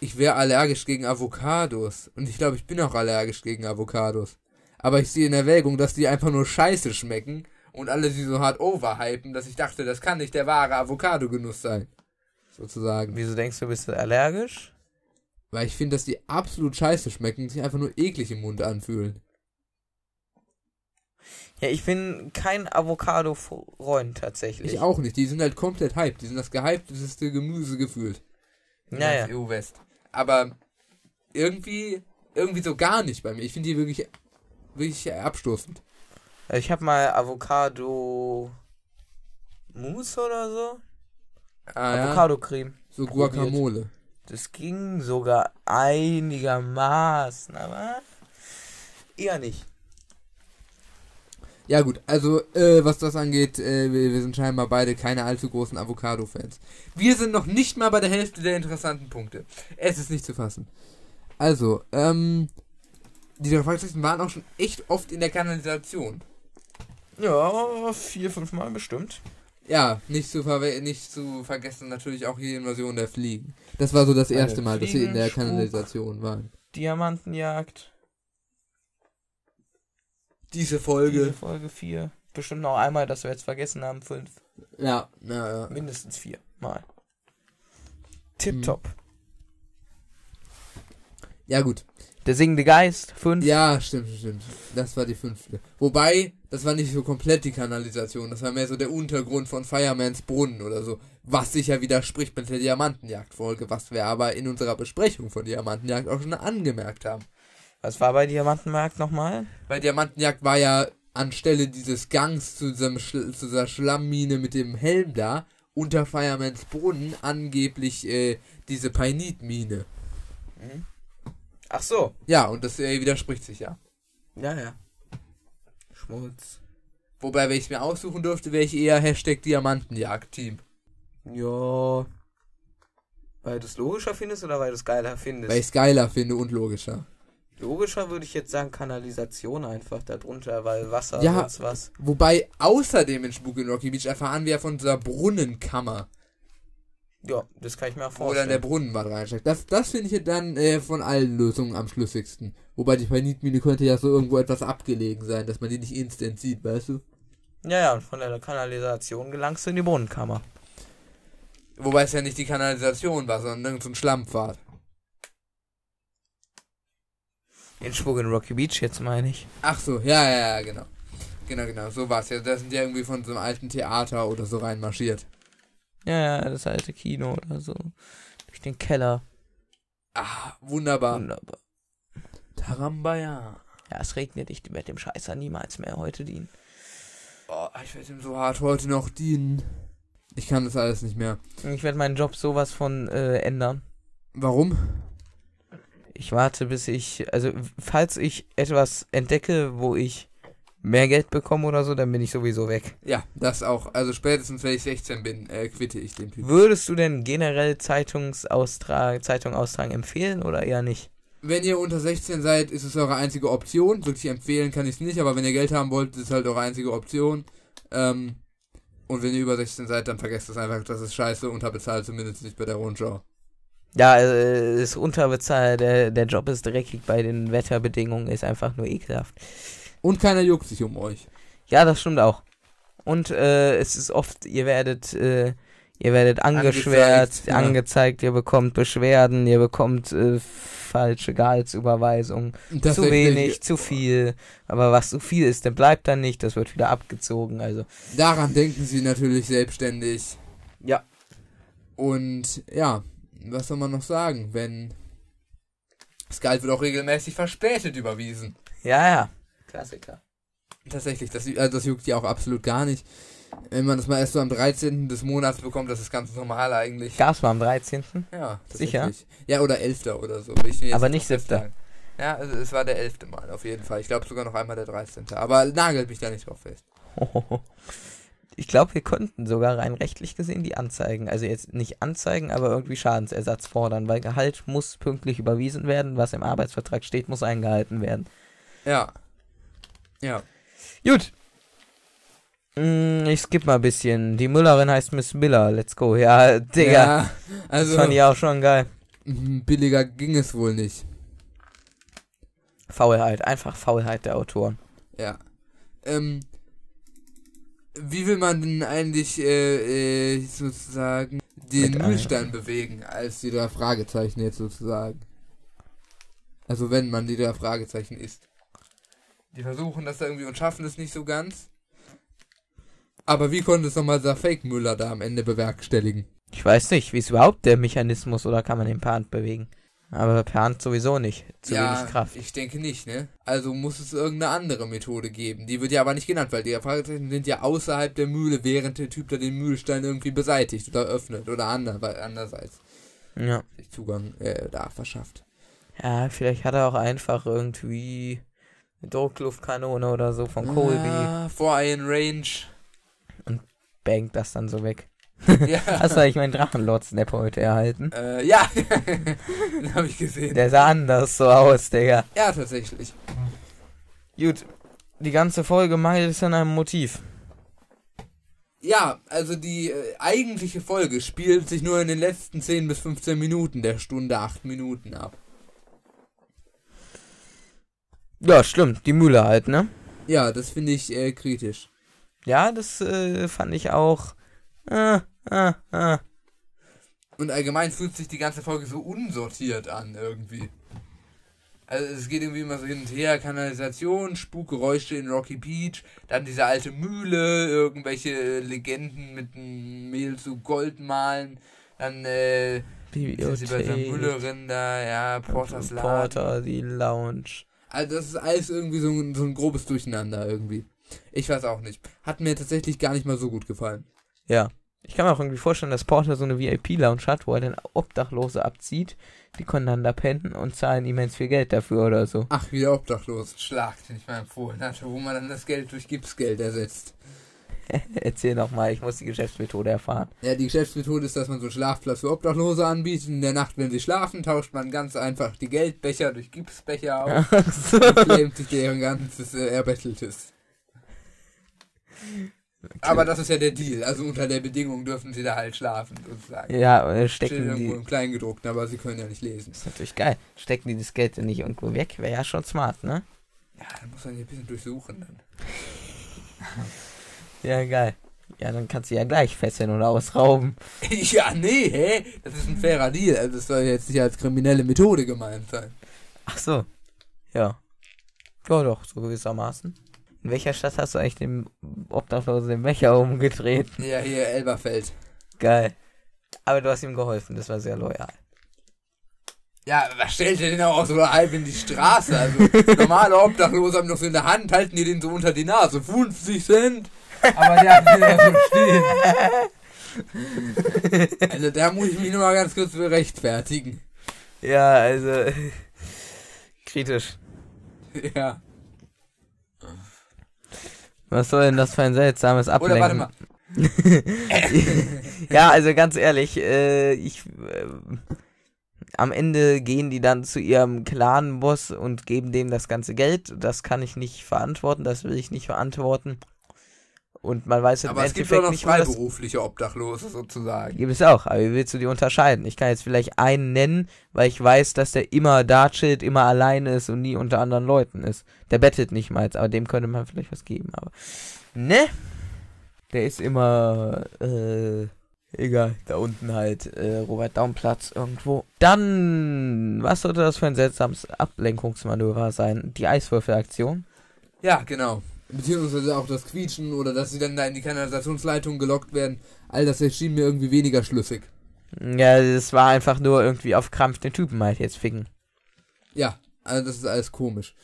[SPEAKER 1] ich wäre allergisch gegen Avocados. Und ich glaube, ich bin auch allergisch gegen Avocados. Aber ich sehe in Erwägung, dass die einfach nur scheiße schmecken und alle sie so hart overhypen, dass ich dachte, das kann nicht der wahre Avocado-Genuss sein. Sozusagen.
[SPEAKER 2] Wieso denkst du, bist du allergisch?
[SPEAKER 1] Weil ich finde, dass die absolut scheiße schmecken und sich einfach nur eklig im Mund anfühlen.
[SPEAKER 2] Ja, ich bin kein Avocado-Freund tatsächlich.
[SPEAKER 1] Ich auch nicht. Die sind halt komplett hyped. Die sind das gehypteste Gemüse gefühlt. in
[SPEAKER 2] Ja,
[SPEAKER 1] ganz
[SPEAKER 2] ja.
[SPEAKER 1] EU-West. Aber irgendwie, irgendwie so gar nicht bei mir. Ich finde die wirklich, wirklich abstoßend.
[SPEAKER 2] Ich habe mal Avocado Mousse oder so.
[SPEAKER 1] Ah, ja.
[SPEAKER 2] Avocado-Creme.
[SPEAKER 1] So
[SPEAKER 2] probiert.
[SPEAKER 1] Guacamole.
[SPEAKER 2] Das ging sogar einigermaßen, aber eher nicht.
[SPEAKER 1] Ja gut, also äh, was das angeht, äh, wir, wir sind scheinbar beide keine allzu großen Avocado-Fans. Wir sind noch nicht mal bei der Hälfte der interessanten Punkte. Es ist nicht zu fassen. Also, ähm, die drei Fragezeichen waren auch schon echt oft in der Kanalisation.
[SPEAKER 2] Ja, vier, fünf Mal bestimmt.
[SPEAKER 1] Ja, nicht zu, nicht zu vergessen natürlich auch die Invasion der Fliegen. Das war so das erste Mal, dass sie in der. Kanalisation waren.
[SPEAKER 2] Diamantenjagd.
[SPEAKER 1] Diese
[SPEAKER 2] Diese
[SPEAKER 1] Folge.
[SPEAKER 2] Folge 4. Bestimmt noch einmal, dass wir jetzt vergessen haben. Fünf.
[SPEAKER 1] Ja, ja, ja.
[SPEAKER 2] Mindestens vier Mal. Tipptopp.
[SPEAKER 1] Ja, gut.
[SPEAKER 2] Der singende Geist. Fünf.
[SPEAKER 1] Ja, stimmt, stimmt. Das war die fünfte. Wobei, das war nicht so komplett die Kanalisation. Das war mehr so der Untergrund von Firemans Brunnen oder so. Was sich ja widerspricht mit der Diamantenjagd-Folge, was wir aber in unserer Besprechung von Diamantenjagd auch schon angemerkt haben.
[SPEAKER 2] Was war bei Diamantenmarkt nochmal?
[SPEAKER 1] Bei Diamantenjagd war ja anstelle dieses Gangs zu, diesem Schl zu dieser Schlammmine mit dem Helm da, unter Firemans Brunnen angeblich äh, diese Painit-Mine.
[SPEAKER 2] Ach so.
[SPEAKER 1] Ja, und das äh, widerspricht sich ja.
[SPEAKER 2] Ja, ja. Schmutz.
[SPEAKER 1] Wobei, wenn ich es mir aussuchen dürfte, wäre ich eher Hashtag Diamantenjagd-Team.
[SPEAKER 2] Ja. Weil du es logischer findest oder weil du es geiler findest?
[SPEAKER 1] Weil ich es geiler finde und logischer.
[SPEAKER 2] Logischer würde ich jetzt sagen Kanalisation einfach darunter, weil Wasser
[SPEAKER 1] Ja.
[SPEAKER 2] sonst was.
[SPEAKER 1] Wobei, außerdem in Spuk in Rocky Beach erfahren wir ja von dieser Brunnenkammer,
[SPEAKER 2] Ja, das kann ich mir auch
[SPEAKER 1] wo dann der
[SPEAKER 2] vorstellen.
[SPEAKER 1] Brunnenbad reinsteckt. Das, das finde ich dann äh, von allen Lösungen am schlüssigsten. Wobei die Panitmine könnte ja so irgendwo etwas abgelegen sein, dass man die nicht instant sieht, weißt du?
[SPEAKER 2] Ja, ja, und von der Kanalisation gelangst du in die Brunnenkammer.
[SPEAKER 1] Wobei es ja nicht die Kanalisation war, sondern irgendein so ein Schlammpfad.
[SPEAKER 2] In Spuk in Rocky Beach jetzt meine ich.
[SPEAKER 1] Ach so, ja, ja, ja, genau. Genau, genau, so war es ja. Da sind ja irgendwie von so einem alten Theater oder so reinmarschiert.
[SPEAKER 2] Ja, ja, das alte Kino oder so. Durch den Keller.
[SPEAKER 1] Ah, wunderbar.
[SPEAKER 2] Wunderbar.
[SPEAKER 1] Tarambaya.
[SPEAKER 2] Ja, es regnet, ich werde dem Scheißer niemals mehr heute dienen.
[SPEAKER 1] Oh, ich werde ihm so hart heute noch dienen. Ich kann das alles nicht mehr.
[SPEAKER 2] Ich werde meinen Job sowas von äh, ändern.
[SPEAKER 1] Warum?
[SPEAKER 2] Ich warte, bis ich, also falls ich etwas entdecke, wo ich mehr Geld bekomme oder so, dann bin ich sowieso weg.
[SPEAKER 1] Ja, das auch. Also spätestens, wenn ich 16 bin, äh, quitte ich den Typen.
[SPEAKER 2] Würdest du denn generell Zeitungsaustrag, Zeitung austragen empfehlen oder eher nicht?
[SPEAKER 1] Wenn ihr unter 16 seid, ist es eure einzige Option. Wirklich empfehlen kann ich es nicht, aber wenn ihr Geld haben wollt, ist es halt eure einzige Option. Ähm, und wenn ihr über 16 seid, dann vergesst es einfach, das ist scheiße, unterbezahlt, zumindest nicht bei der Rundschau.
[SPEAKER 2] Ja, äh, ist unterbezahlt, der, der Job ist dreckig bei den Wetterbedingungen, ist einfach nur ekelhaft.
[SPEAKER 1] Und keiner juckt sich um euch.
[SPEAKER 2] Ja, das stimmt auch. Und äh, es ist oft, ihr werdet, äh, ihr werdet angeschwert,
[SPEAKER 1] Angezeigt, ja.
[SPEAKER 2] angezeigt, ihr bekommt Beschwerden, ihr bekommt äh, falsche
[SPEAKER 1] das
[SPEAKER 2] zu wenig, zu viel. Aber was zu viel ist, der bleibt dann nicht, das wird wieder abgezogen. Also,
[SPEAKER 1] Daran denken sie natürlich selbstständig.
[SPEAKER 2] ja.
[SPEAKER 1] Und ja, was soll man noch sagen, wenn das Gehalt wird auch regelmäßig verspätet überwiesen.
[SPEAKER 2] Ja, ja. Klassiker.
[SPEAKER 1] Tatsächlich, das, also das juckt ja auch absolut gar nicht. Wenn man das mal erst so am 13. des Monats bekommt, das ist ganz normal eigentlich.
[SPEAKER 2] Gab's mal am 13.
[SPEAKER 1] Ja,
[SPEAKER 2] Sicher?
[SPEAKER 1] Ja, oder 11. oder so.
[SPEAKER 2] Aber nicht 7..
[SPEAKER 1] festnageln. Ja, also es war der 11. Mal, auf jeden Fall. Ich glaube sogar noch einmal der 13. Aber nagelt mich da nicht drauf fest.
[SPEAKER 2] Ich glaube, wir konnten sogar rein rechtlich gesehen die anzeigen. Also jetzt nicht anzeigen, aber irgendwie Schadensersatz fordern, weil Gehalt muss pünktlich überwiesen werden. Was im Arbeitsvertrag steht, muss eingehalten werden.
[SPEAKER 1] Ja. Ja.
[SPEAKER 2] Gut. Mm, Ich skipp mal ein bisschen. Die Müllerin heißt Miss Miller. Let's go. Ja, Digga.
[SPEAKER 1] Ja,
[SPEAKER 2] das
[SPEAKER 1] also
[SPEAKER 2] fand ich auch schon geil.
[SPEAKER 1] mhm, billiger ging es wohl nicht.
[SPEAKER 2] Faulheit. Einfach Faulheit der Autoren.
[SPEAKER 1] Ja. Ähm, wie will man denn eigentlich äh, äh, sozusagen den
[SPEAKER 2] Mit
[SPEAKER 1] Müllstein bewegen, als die Fragezeichen jetzt sozusagen? Also wenn man die Fragezeichen ist. Die versuchen das da irgendwie und schaffen es nicht so ganz. Aber wie konnte es nochmal dieser Fake-Müller da am Ende bewerkstelligen?
[SPEAKER 2] Ich weiß nicht, wie ist überhaupt der Mechanismus oder kann man den per Hand bewegen? Aber per Hand sowieso nicht. Zu wenig Kraft.
[SPEAKER 1] ich denke nicht, ne? Also muss es irgendeine andere Methode geben. Die wird ja aber nicht genannt, weil die Fragezeichen sind ja außerhalb der Mühle, während der Typ da den Mühlstein irgendwie beseitigt oder öffnet oder ander, andererseits
[SPEAKER 2] Ja.
[SPEAKER 1] sich Zugang äh, da verschafft.
[SPEAKER 2] Ja, vielleicht hat er auch einfach irgendwie eine Druckluftkanone oder so von Colby.
[SPEAKER 1] Ja, vor Iron Range.
[SPEAKER 2] Bangt das dann so weg.
[SPEAKER 1] Ja.
[SPEAKER 2] Hast du eigentlich meinen Drachenlord-Snap heute erhalten?
[SPEAKER 1] Äh, ja, den habe ich gesehen.
[SPEAKER 2] Der sah anders so aus, Digga.
[SPEAKER 1] Ja, tatsächlich.
[SPEAKER 2] Gut. Die ganze Folge mangelt es an einem Motiv.
[SPEAKER 1] Ja, also die äh, eigentliche Folge spielt sich nur in den letzten 10 bis 15 Minuten der Stunde 8 Minuten ab.
[SPEAKER 2] Ja, stimmt. Die Mühle halt, ne?
[SPEAKER 1] Ja, das finde ich äh, kritisch.
[SPEAKER 2] Ja, das äh, fand ich auch.
[SPEAKER 1] Und allgemein fühlt sich die ganze Folge so unsortiert an irgendwie. Also es geht irgendwie immer so hin und her, Kanalisation, Spukgeräusche in Rocky Beach, dann diese alte Mühle, irgendwelche Legenden mit dem Mehl zu Gold malen, dann äh, sind sie bei der. Müllerin da, ja, Porters Laden.
[SPEAKER 2] Porter, die Lounge.
[SPEAKER 1] Also das ist alles irgendwie so ein, so ein grobes Durcheinander irgendwie. Ich weiß auch nicht. Hat mir tatsächlich gar nicht mal so gut gefallen.
[SPEAKER 2] Ja. Ich kann mir auch irgendwie vorstellen, dass Porter so eine VIP-Lounge hat, wo er dann Obdachlose abzieht. Die können dann da pennen und zahlen immens viel Geld dafür oder so.
[SPEAKER 1] Ach, wieder obdachlos. Schlag, den ich mal empfohlen hatte, wo man dann das Geld durch Gipsgeld ersetzt.
[SPEAKER 2] Erzähl noch mal, ich muss die Geschäftsmethode erfahren.
[SPEAKER 1] Ja, die Geschäftsmethode ist, dass man so einen Schlafplatz für Obdachlose anbietet. In der Nacht, wenn sie schlafen, tauscht man ganz einfach die Geldbecher durch Gipsbecher auf und claimt sich deren ganzes äh, Erbetteltes. Aber das ist ja der Deal. Also unter der Bedingung dürfen sie da halt schlafen, sozusagen.
[SPEAKER 2] Ja, äh,
[SPEAKER 1] Steht
[SPEAKER 2] stecken
[SPEAKER 1] irgendwo
[SPEAKER 2] die.
[SPEAKER 1] im Kleingedruckten, aber sie können ja nicht lesen.
[SPEAKER 2] Das ist natürlich geil. Stecken die das Geld denn nicht irgendwo weg? Wäre ja schon smart, ne?
[SPEAKER 1] Ja, da muss man ja ein bisschen durchsuchen dann.
[SPEAKER 2] Ja, geil. Ja, dann kannst du ja gleich fesseln oder ausrauben.
[SPEAKER 1] ja, nee, hä? Das ist ein fairer Deal. Also das soll jetzt nicht als kriminelle Methode gemeint sein.
[SPEAKER 2] Ach so. Ja. Ja, doch, so gewissermaßen. In welcher Stadt hast du eigentlich dem Obdachlosen den Becher umgedreht?
[SPEAKER 1] Ja, hier Elberfeld.
[SPEAKER 2] Geil. Aber du hast ihm geholfen, das war sehr loyal.
[SPEAKER 1] Ja, was stellt ihr denn auch so halb in die Straße? Also, normale Obdachlose haben doch so in der Hand, halten die den so unter die Nase. 50 Cent. Aber der hat da so stehen. Also da muss ich mich nur mal ganz kurz für rechtfertigen.
[SPEAKER 2] Ja, also kritisch.
[SPEAKER 1] Ja.
[SPEAKER 2] Was soll denn das für ein seltsames Ablenken?
[SPEAKER 1] Oder warte mal.
[SPEAKER 2] ja, also ganz ehrlich, äh, ich äh, am Ende gehen die dann zu ihrem Clan-Boss und geben dem das ganze Geld. Das kann ich nicht verantworten, das will ich nicht verantworten. Und man weiß im
[SPEAKER 1] Aber es gibt
[SPEAKER 2] Endeffekt
[SPEAKER 1] noch
[SPEAKER 2] nicht,
[SPEAKER 1] freiberufliche Obdachlose sozusagen.
[SPEAKER 2] Gibt es auch, aber wie willst du die unterscheiden? Ich kann jetzt vielleicht einen nennen, weil ich weiß, dass der immer da chillt, immer alleine ist und nie unter anderen Leuten ist. Der bettet nicht mal, aber dem könnte man vielleicht was geben, aber. Ne? Der ist immer, äh, egal, da unten halt, äh, Robert Daumplatz irgendwo. Dann, was sollte das für ein seltsames Ablenkungsmanöver sein? Die Eiswürfelaktion?
[SPEAKER 1] Ja, genau. Beziehungsweise auch das Quietschen oder dass sie dann da in die Kanalisationsleitung gelockt werden. All das erschien mir irgendwie weniger schlüssig.
[SPEAKER 2] Ja, es war einfach nur irgendwie auf Krampf den Typen halt jetzt ficken.
[SPEAKER 1] Ja, also das ist alles komisch.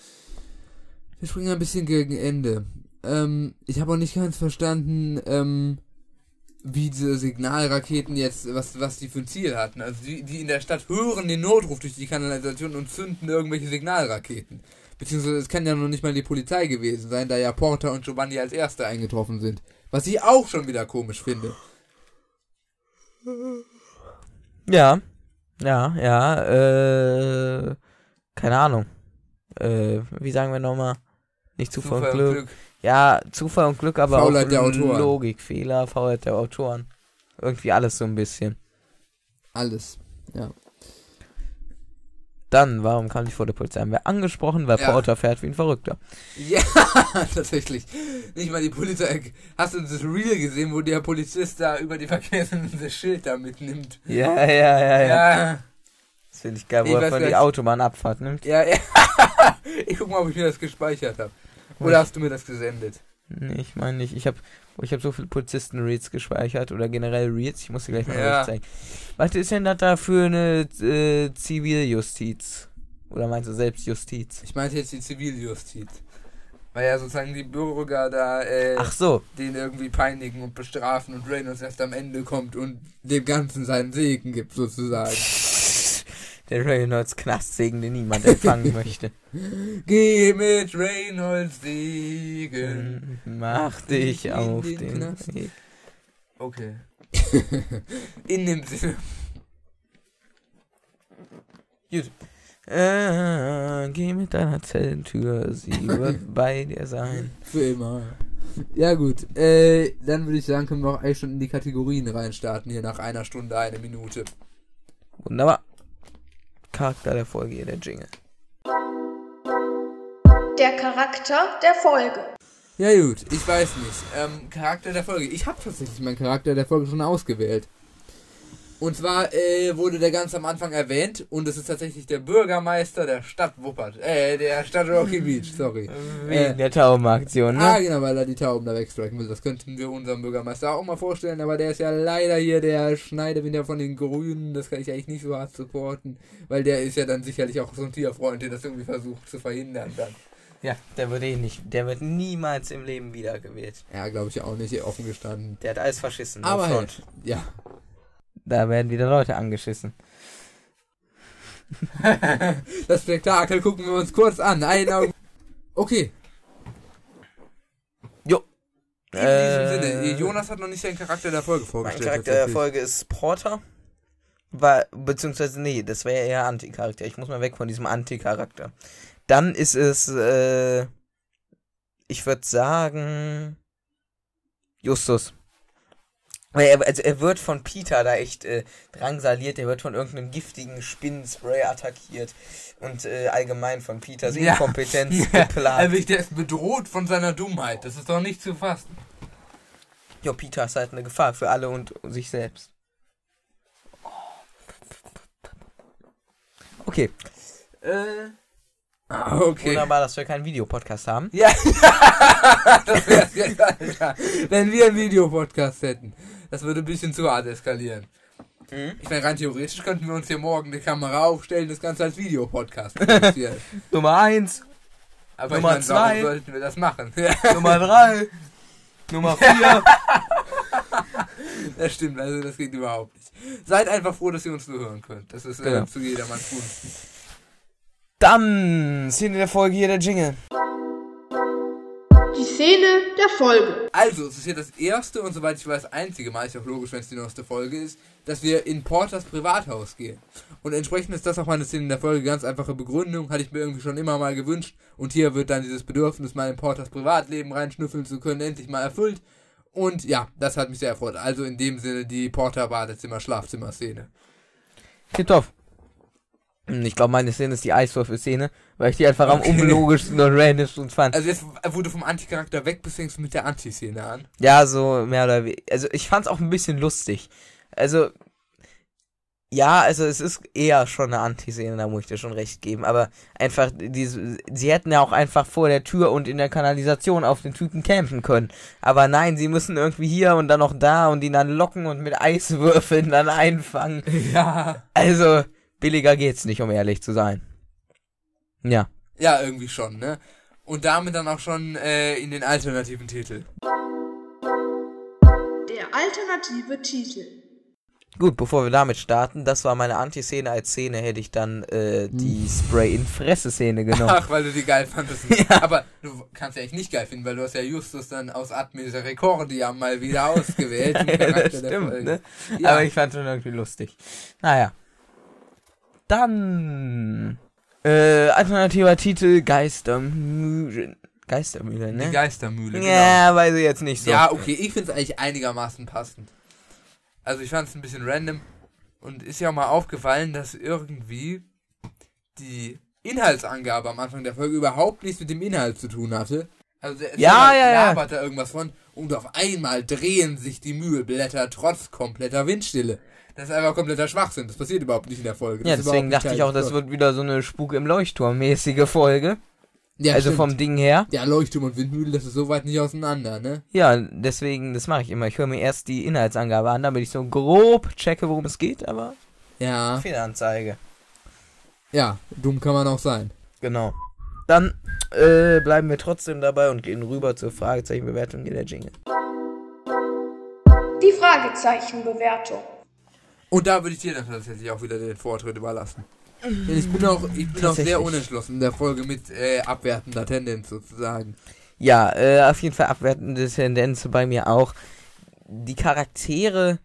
[SPEAKER 1] Wir springen ein bisschen gegen Ende. Ähm, ich habe auch nicht ganz verstanden, ähm, wie diese Signalraketen jetzt, was, was die für ein Ziel hatten. Also die, die in der Stadt hören den Notruf durch die Kanalisation und zünden irgendwelche Signalraketen. Beziehungsweise es kann ja noch nicht mal die Polizei gewesen sein, da ja Porter und Giovanni als Erste eingetroffen sind. Was ich auch schon wieder komisch finde.
[SPEAKER 2] Ja, ja, ja, äh, keine Ahnung. Äh, wie sagen wir nochmal? Nicht Zufall, und Glück. Ja, Zufall und Glück, aber
[SPEAKER 1] Faulheit
[SPEAKER 2] auch. Logikfehler, Faulheit der Autoren. Irgendwie alles so ein bisschen.
[SPEAKER 1] Alles. Ja.
[SPEAKER 2] Dann, warum kam ich vor der Polizei? Haben wir angesprochen, weil
[SPEAKER 1] Ja.
[SPEAKER 2] Porter fährt wie ein Verrückter.
[SPEAKER 1] Ja, tatsächlich. Nicht mal die Polizei. Hast du das Reel gesehen, wo der Polizist da über die Verkehrsinsel das Schild da mitnimmt?
[SPEAKER 2] Ja, ja, ja, ja.
[SPEAKER 1] Ja.
[SPEAKER 2] Das finde ich geil,
[SPEAKER 1] Ich
[SPEAKER 2] wo er
[SPEAKER 1] weiß
[SPEAKER 2] von die. Autobahnabfahrt nimmt.
[SPEAKER 1] Ja, ja. Ich guck mal, ob ich mir das gespeichert habe. Oder hast du mir das gesendet?
[SPEAKER 2] Nee, ich meine nicht. Ich habe ich hab so viele Polizisten-Reads gespeichert oder generell Reads. Ich muss dir gleich mal
[SPEAKER 1] Ja.
[SPEAKER 2] was zeigen. Was ist denn das da für eine äh, Ziviljustiz? Oder meinst du Selbstjustiz?
[SPEAKER 1] Ich meinte jetzt die Ziviljustiz. Weil ja sozusagen die Bürger da äh,
[SPEAKER 2] Ach so.
[SPEAKER 1] den irgendwie peinigen und bestrafen und Reynolds erst am Ende kommt und dem Ganzen seinen Segen gibt, sozusagen.
[SPEAKER 2] Der Reynolds Knastsegen, den niemand empfangen möchte.
[SPEAKER 1] Geh mit Reynolds Segen.
[SPEAKER 2] Mach dich auf
[SPEAKER 1] den
[SPEAKER 2] den
[SPEAKER 1] Knast.
[SPEAKER 2] Weg.
[SPEAKER 1] Okay. In dem Sinne.
[SPEAKER 2] Gut. Äh, geh mit deiner Zellentür, sie wird bei dir sein.
[SPEAKER 1] Für immer. Ja gut, äh, dann würde ich sagen, können wir auch eigentlich schon in die Kategorien reinstarten, hier nach einer Stunde, eine Minute.
[SPEAKER 2] Wunderbar. Charakter der Folge, hier der Jingle.
[SPEAKER 3] Der Charakter der Folge.
[SPEAKER 1] Ja gut, ich weiß nicht. Ähm, Charakter der Folge. Ich habe tatsächlich meinen Charakter der Folge schon ausgewählt. Und zwar äh, wurde der ganz am Anfang erwähnt und es ist tatsächlich der Bürgermeister der Stadt Wuppert. Äh, der Stadt Rocky Beach, sorry.
[SPEAKER 2] Wegen der Taubenaktion,
[SPEAKER 1] Ah,
[SPEAKER 2] ne?
[SPEAKER 1] genau, weil er die Tauben da wegstriken will. Das könnten wir unserem Bürgermeister auch mal vorstellen, aber der ist ja leider hier der Schneiderwinder von den Grünen. Das kann ich eigentlich nicht so hart supporten, weil der ist ja dann sicherlich auch so ein Tierfreund, der das irgendwie versucht zu verhindern dann.
[SPEAKER 2] Ja, der wird eh nicht, der wird niemals im Leben wiedergewählt.
[SPEAKER 1] Ja, glaube ich auch nicht, offen gestanden.
[SPEAKER 2] Der hat alles verschissen. no
[SPEAKER 1] Aber halt, ja.
[SPEAKER 2] Da werden wieder Leute angeschissen.
[SPEAKER 1] Das Spektakel gucken wir uns kurz an. Ein Augen. Okay,
[SPEAKER 2] Jo.
[SPEAKER 1] in diesem Sinne. Jonas hat noch nicht seinen Charakter der Folge
[SPEAKER 2] Mein
[SPEAKER 1] vorgestellt.
[SPEAKER 2] Charakter der. Folge ist Porter. War, beziehungsweise, nee, das wäre eher Anti-Charakter. Ich muss mal weg von diesem Anti-Charakter. Dann ist es, äh, ich würde sagen, Justus. Er, also er wird von Peter da echt äh, drangsaliert, er wird von irgendeinem giftigen Spinnenspray attackiert und äh, allgemein von Peters
[SPEAKER 1] Ja.
[SPEAKER 2] Inkompetenz
[SPEAKER 1] Ja,
[SPEAKER 2] geplagt.
[SPEAKER 1] also der ist bedroht von seiner Dummheit. Das ist doch nicht zu fassen.
[SPEAKER 2] Ja, Peter ist halt eine Gefahr für alle und sich selbst. Okay,
[SPEAKER 1] Äh. Okay.
[SPEAKER 2] wunderbar, dass wir keinen Videopodcast haben.
[SPEAKER 1] Ja, das wär's jetzt, Alter. Wenn wir einen Videopodcast hätten. Das würde ein bisschen zu hart eskalieren.
[SPEAKER 2] Mhm.
[SPEAKER 1] Ich meine, rein theoretisch könnten wir uns hier morgen die Kamera aufstellen, das Ganze als Videopodcast produzieren.
[SPEAKER 2] Nummer 1,
[SPEAKER 1] Aber
[SPEAKER 2] Nummer
[SPEAKER 1] ich meine, warum
[SPEAKER 2] zwei.
[SPEAKER 1] sollten wir das machen?
[SPEAKER 2] Nummer 3, Nummer 4.
[SPEAKER 1] Das stimmt, also das geht überhaupt nicht. Seid einfach froh, dass ihr uns nur hören könnt. Das ist äh,
[SPEAKER 2] Genau.
[SPEAKER 1] zu jedermanns Gunsten.
[SPEAKER 2] Dann Szene der Folge hier der Jingle.
[SPEAKER 3] Die Szene der Folge.
[SPEAKER 1] Also, es ist hier das erste und soweit ich weiß einzige Mal, ist ja auch logisch, wenn es die neueste Folge ist, dass wir in Porters Privathaus gehen. Und entsprechend ist das auch meine Szene in der Folge, ganz einfache Begründung, hatte ich mir irgendwie schon immer mal gewünscht. Und hier wird dann dieses Bedürfnis, mal in Porters Privatleben reinschnüffeln zu können, endlich mal erfüllt. Und ja, das hat mich sehr erfreut. Also in dem Sinne die Porter Badezimmer Schlafzimmer Szene.
[SPEAKER 2] Tipptopp. Ich glaube, meine Szene ist die Eiswürfel-Szene, weil ich die einfach am unlogischsten und randomsten fand.
[SPEAKER 1] Also jetzt, wo du vom Anticharakter weg bist, fängst du mit der Anti-Szene an.
[SPEAKER 2] Ja, so mehr oder weniger. Also ich fand's auch ein bisschen lustig. Also ja, also es ist eher schon eine Anti-Szene, da muss ich dir schon recht geben. Aber einfach, diese, sie hätten ja auch einfach vor der Tür und in der Kanalisation auf den Typen campen können. Aber nein, sie müssen irgendwie hier und dann noch da und ihn dann locken und mit Eiswürfeln dann einfangen.
[SPEAKER 1] Ja.
[SPEAKER 2] Also, billiger geht's nicht, um ehrlich zu sein. Ja.
[SPEAKER 1] Ja, irgendwie schon, ne? Und damit dann auch schon äh, in den alternativen Titel.
[SPEAKER 3] Der alternative Titel.
[SPEAKER 2] Gut, bevor wir damit starten, das war meine Anti-Szene. Als Szene hätte ich dann äh, die Spray-in-Fresse-Szene genommen.
[SPEAKER 1] Ach, weil du die geil fandest. Aber du kannst ja echt nicht geil finden, weil du hast ja Justus dann aus Admis Rekordia mal wieder ausgewählt.
[SPEAKER 2] Ja, das stimmt, ne?
[SPEAKER 1] Ja.
[SPEAKER 2] Aber ich fand schon irgendwie lustig. Naja. Dann. Äh, alternativer Titel Geistermühle. Geistermühle,
[SPEAKER 1] Die
[SPEAKER 2] ne?
[SPEAKER 1] Geistermühle, genau.
[SPEAKER 2] Ja, weiß ich jetzt nicht so.
[SPEAKER 1] Ja, okay, ich finde es eigentlich einigermaßen passend. Also ich fand es ein bisschen random und ist ja auch mal aufgefallen, dass irgendwie die Inhaltsangabe am Anfang der Folge überhaupt nichts mit dem Inhalt zu tun hatte. Also der
[SPEAKER 2] Ja, ja, ja.
[SPEAKER 1] labert da irgendwas von und auf einmal drehen sich die Mühlblätter trotz kompletter Windstille. Das ist einfach kompletter Schwachsinn. Das passiert überhaupt nicht in der Folge. Das
[SPEAKER 2] Ja, deswegen dachte ich auch, das wird wieder so eine Spuk im Leuchtturm-mäßige Folge.
[SPEAKER 1] Ja,
[SPEAKER 2] also
[SPEAKER 1] stimmt.
[SPEAKER 2] vom Ding her.
[SPEAKER 1] Ja, Leuchtturm und Windmühle, das ist so weit nicht auseinander, ne?
[SPEAKER 2] Ja, deswegen, das mache ich immer. Ich höre mir erst die Inhaltsangabe an, damit ich so grob checke, worum es geht, aber
[SPEAKER 1] Ja.
[SPEAKER 2] Fehlanzeige.
[SPEAKER 1] Ja, dumm kann man auch sein.
[SPEAKER 2] Genau. Dann äh, bleiben wir trotzdem dabei und gehen rüber zur Fragezeichenbewertung hier der Jingle.
[SPEAKER 3] Die Fragezeichenbewertung.
[SPEAKER 1] Und da würde ich dir dann tatsächlich auch wieder den Vortritt überlassen. Denn ich bin auch, ich bin auch sehr unentschlossen in der Folge mit äh, abwertender Tendenz sozusagen.
[SPEAKER 2] Ja, äh, auf jeden Fall abwertende Tendenz bei mir auch. Die Charaktere,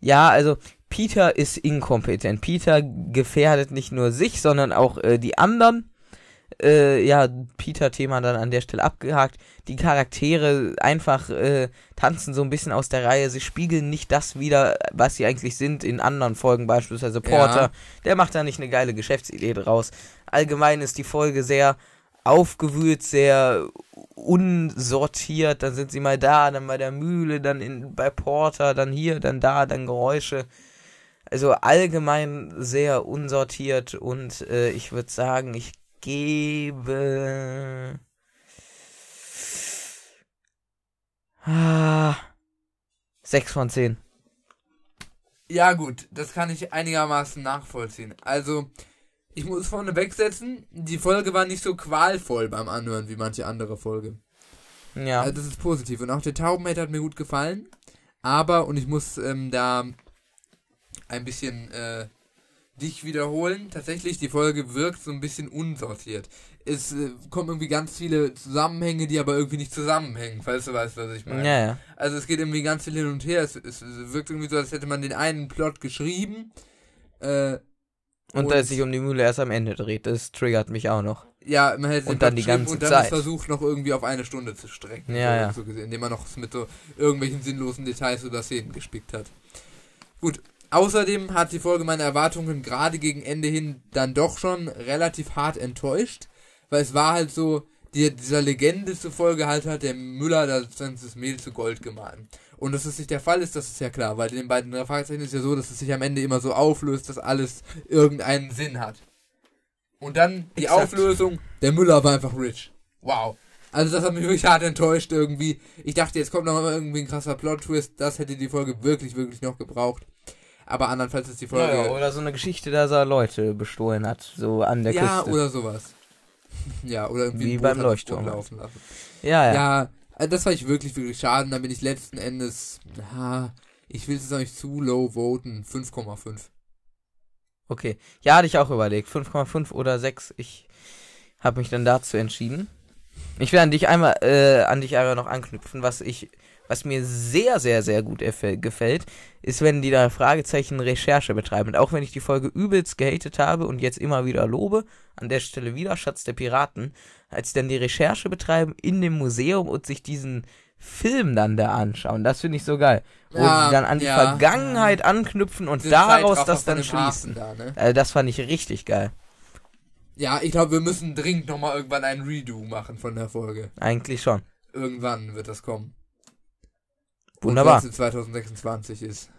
[SPEAKER 2] ja, also Peter ist inkompetent. Peter gefährdet nicht nur sich, sondern auch äh, die anderen. Äh, ja, Peter-Thema dann an der Stelle abgehakt. Die Charaktere einfach äh, tanzen so ein bisschen aus der Reihe. Sie spiegeln nicht das wieder, was sie eigentlich sind in anderen Folgen, beispielsweise Porter.
[SPEAKER 1] Ja.
[SPEAKER 2] Der macht da nicht eine geile Geschäftsidee draus. Allgemein ist die Folge sehr aufgewühlt, sehr unsortiert. Dann sind sie mal da, dann bei der Mühle, dann in, bei Porter, dann hier, dann da, dann Geräusche. Also allgemein sehr unsortiert und äh, ich würde sagen, ich gebe. Ah, 6 von 10.
[SPEAKER 1] Ja gut, das kann ich einigermaßen nachvollziehen. Also, ich muss vorne wegsetzen, die Folge war nicht so qualvoll beim Anhören wie manche andere Folge.
[SPEAKER 2] Ja.
[SPEAKER 1] Also das ist positiv. Und auch der Taubenhead hat mir gut gefallen. Aber, und ich muss ähm, da ein bisschen äh, dich wiederholen, tatsächlich, die Folge wirkt so ein bisschen unsortiert. Es äh, kommen irgendwie ganz viele Zusammenhänge, die aber irgendwie nicht zusammenhängen, falls du weißt, was ich meine.
[SPEAKER 2] ja, ja.
[SPEAKER 1] Also es geht irgendwie ganz viel hin und her. Es, es wirkt irgendwie so, als hätte man den einen Plot geschrieben. Äh,
[SPEAKER 2] Und,
[SPEAKER 1] Und-
[SPEAKER 2] da es sich um die Mühle erst am Ende dreht, das triggert mich auch noch.
[SPEAKER 1] ja, man hätte
[SPEAKER 2] Und dann die ganze
[SPEAKER 1] und dann
[SPEAKER 2] Zeit.
[SPEAKER 1] es versucht noch irgendwie auf eine Stunde zu strecken.
[SPEAKER 2] Ja,
[SPEAKER 1] so,
[SPEAKER 2] ja.
[SPEAKER 1] So gesehen, indem man noch mit so irgendwelchen sinnlosen Details oder Szenen gespickt hat. Gut. Außerdem hat die Folge meine Erwartungen gerade gegen Ende hin dann doch schon relativ hart enttäuscht, weil es war halt so, die, dieser Legende zufolge halt hat der Müller das, das Mehl zu Gold gemahlen. Und dass es nicht der Fall ist, das ist ja klar, weil in den beiden Fragezeichen ist ja so, dass es sich am Ende immer so auflöst, dass alles irgendeinen Sinn hat. Und dann die
[SPEAKER 2] Exakt.
[SPEAKER 1] Auflösung, der Müller war einfach rich. Wow. Also das hat mich wirklich hart enttäuscht irgendwie. Ich dachte, jetzt kommt noch mal irgendwie ein krasser Plot-Twist. Das hätte die Folge wirklich, wirklich noch gebraucht. Aber andernfalls ist die Folge...
[SPEAKER 2] Ja, oder so eine Geschichte, dass er Leute bestohlen hat, so an der
[SPEAKER 1] Ja,
[SPEAKER 2] Küste.
[SPEAKER 1] oder sowas. Ja, oder irgendwie
[SPEAKER 2] Wie beim Leuchtturm
[SPEAKER 1] Boot
[SPEAKER 2] halt.
[SPEAKER 1] laufen lassen.
[SPEAKER 2] ja, ja.
[SPEAKER 1] Ja, also das war ich wirklich, wirklich schade. Und dann bin ich letzten Endes, ja, Ich will es nicht zu low voten. 5,5.
[SPEAKER 2] Okay. Ja, hatte ich auch überlegt. 5,5 oder 6. Ich habe mich dann dazu entschieden. Ich will an dich einmal, äh, an dich aber noch anknüpfen, was ich, was mir sehr, sehr, sehr gut gefällt, ist, wenn die da Fragezeichen Recherche betreiben. Und auch wenn ich die Folge übelst gehatet habe und jetzt immer wieder lobe, an der Stelle wieder Schatz der Piraten, als sie dann die Recherche betreiben in dem Museum und sich diesen Film dann da anschauen. Das finde ich so geil. Wo
[SPEAKER 1] Ja,
[SPEAKER 2] die dann an die
[SPEAKER 1] ja.
[SPEAKER 2] Vergangenheit anknüpfen und
[SPEAKER 1] Diese
[SPEAKER 2] daraus das dann schließen.
[SPEAKER 1] Da, ne?
[SPEAKER 2] Also das fand ich richtig geil.
[SPEAKER 1] Ja, ich glaube, wir müssen dringend nochmal irgendwann ein Redo machen von der Folge.
[SPEAKER 2] Eigentlich schon.
[SPEAKER 1] Irgendwann wird das kommen.
[SPEAKER 2] Wunderbar.
[SPEAKER 1] Und wenn's in 2026 ist.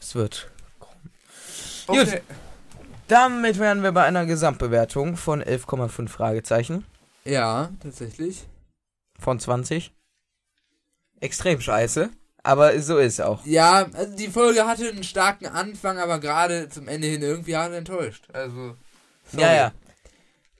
[SPEAKER 2] Es wird.
[SPEAKER 1] Okay.
[SPEAKER 2] Damit wären wir bei einer Gesamtbewertung von 11,5 Fragezeichen
[SPEAKER 1] Ja, tatsächlich.
[SPEAKER 2] von 20. Extrem scheiße, aber so ist auch.
[SPEAKER 1] Ja, also die Folge hatte einen starken Anfang, aber gerade zum Ende hin irgendwie hat er enttäuscht. Also. sorry.
[SPEAKER 2] Ja, ja.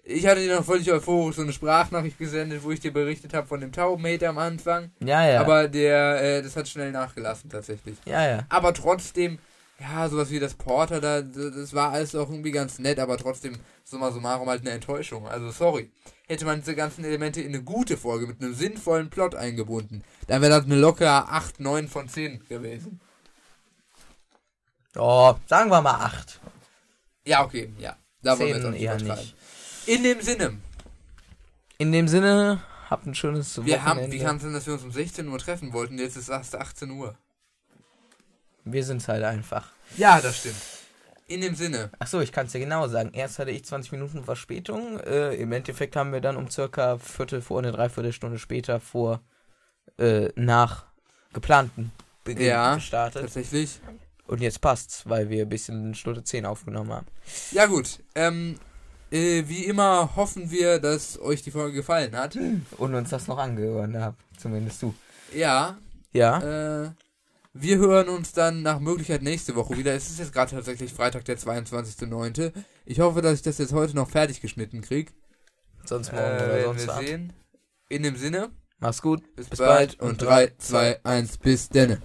[SPEAKER 1] Ich hatte dir noch völlig euphorisch so eine Sprachnachricht gesendet, wo ich dir berichtet habe von dem Taubenhater am Anfang.
[SPEAKER 2] Ja, ja.
[SPEAKER 1] Aber der, äh, das hat schnell nachgelassen tatsächlich.
[SPEAKER 2] ja, ja.
[SPEAKER 1] Aber trotzdem, ja, sowas wie das Porter da, das war alles auch irgendwie ganz nett, aber trotzdem, summa summarum halt eine Enttäuschung. Also sorry. Hätte man diese ganzen Elemente in eine gute Folge mit einem sinnvollen Plot eingebunden, dann wäre das eine lockere 8, 9 von 10 gewesen.
[SPEAKER 2] Oh, sagen wir mal 8.
[SPEAKER 1] Ja, okay, ja. Da wollen wir jetzt auch
[SPEAKER 2] 10
[SPEAKER 1] nicht
[SPEAKER 2] eher nicht.
[SPEAKER 1] In dem Sinne,
[SPEAKER 2] In dem Sinne, habt ein schönes
[SPEAKER 1] wir haben, wie kann es denn, dass wir uns um 16 Uhr treffen wollten? Jetzt ist es 18 Uhr.
[SPEAKER 2] wir sind's halt einfach.
[SPEAKER 1] Ja, das stimmt. In dem Sinne,
[SPEAKER 2] Achso, ich kann es dir genau sagen. Erst hatte ich 20 Minuten Verspätung. Äh, Im Endeffekt haben wir dann um circa Viertel vor eine Dreiviertelstunde später vor äh, nach geplanten Beginn
[SPEAKER 1] Ja,
[SPEAKER 2] gestartet.
[SPEAKER 1] tatsächlich.
[SPEAKER 2] Und jetzt passt's, weil wir bis in Stunde 10 aufgenommen haben.
[SPEAKER 1] Ja gut, ähm, äh, wie immer hoffen wir, dass euch die Folge gefallen hat.
[SPEAKER 2] Und uns das noch angehört habt. Zumindest du.
[SPEAKER 1] Ja,
[SPEAKER 2] Ja.
[SPEAKER 1] äh, wir hören uns dann nach Möglichkeit nächste Woche wieder. Es ist jetzt gerade tatsächlich Freitag, der 22.09. Ich hoffe, dass ich das jetzt heute noch fertig geschnitten kriege.
[SPEAKER 2] sonst
[SPEAKER 1] Äh,
[SPEAKER 2] morgen oder
[SPEAKER 1] werden
[SPEAKER 2] sonst
[SPEAKER 1] wir sehen. In dem Sinne,
[SPEAKER 2] Mach's gut.
[SPEAKER 1] bis,
[SPEAKER 2] Bis
[SPEAKER 1] bald
[SPEAKER 2] und
[SPEAKER 1] 3, 2, 1, bis denne.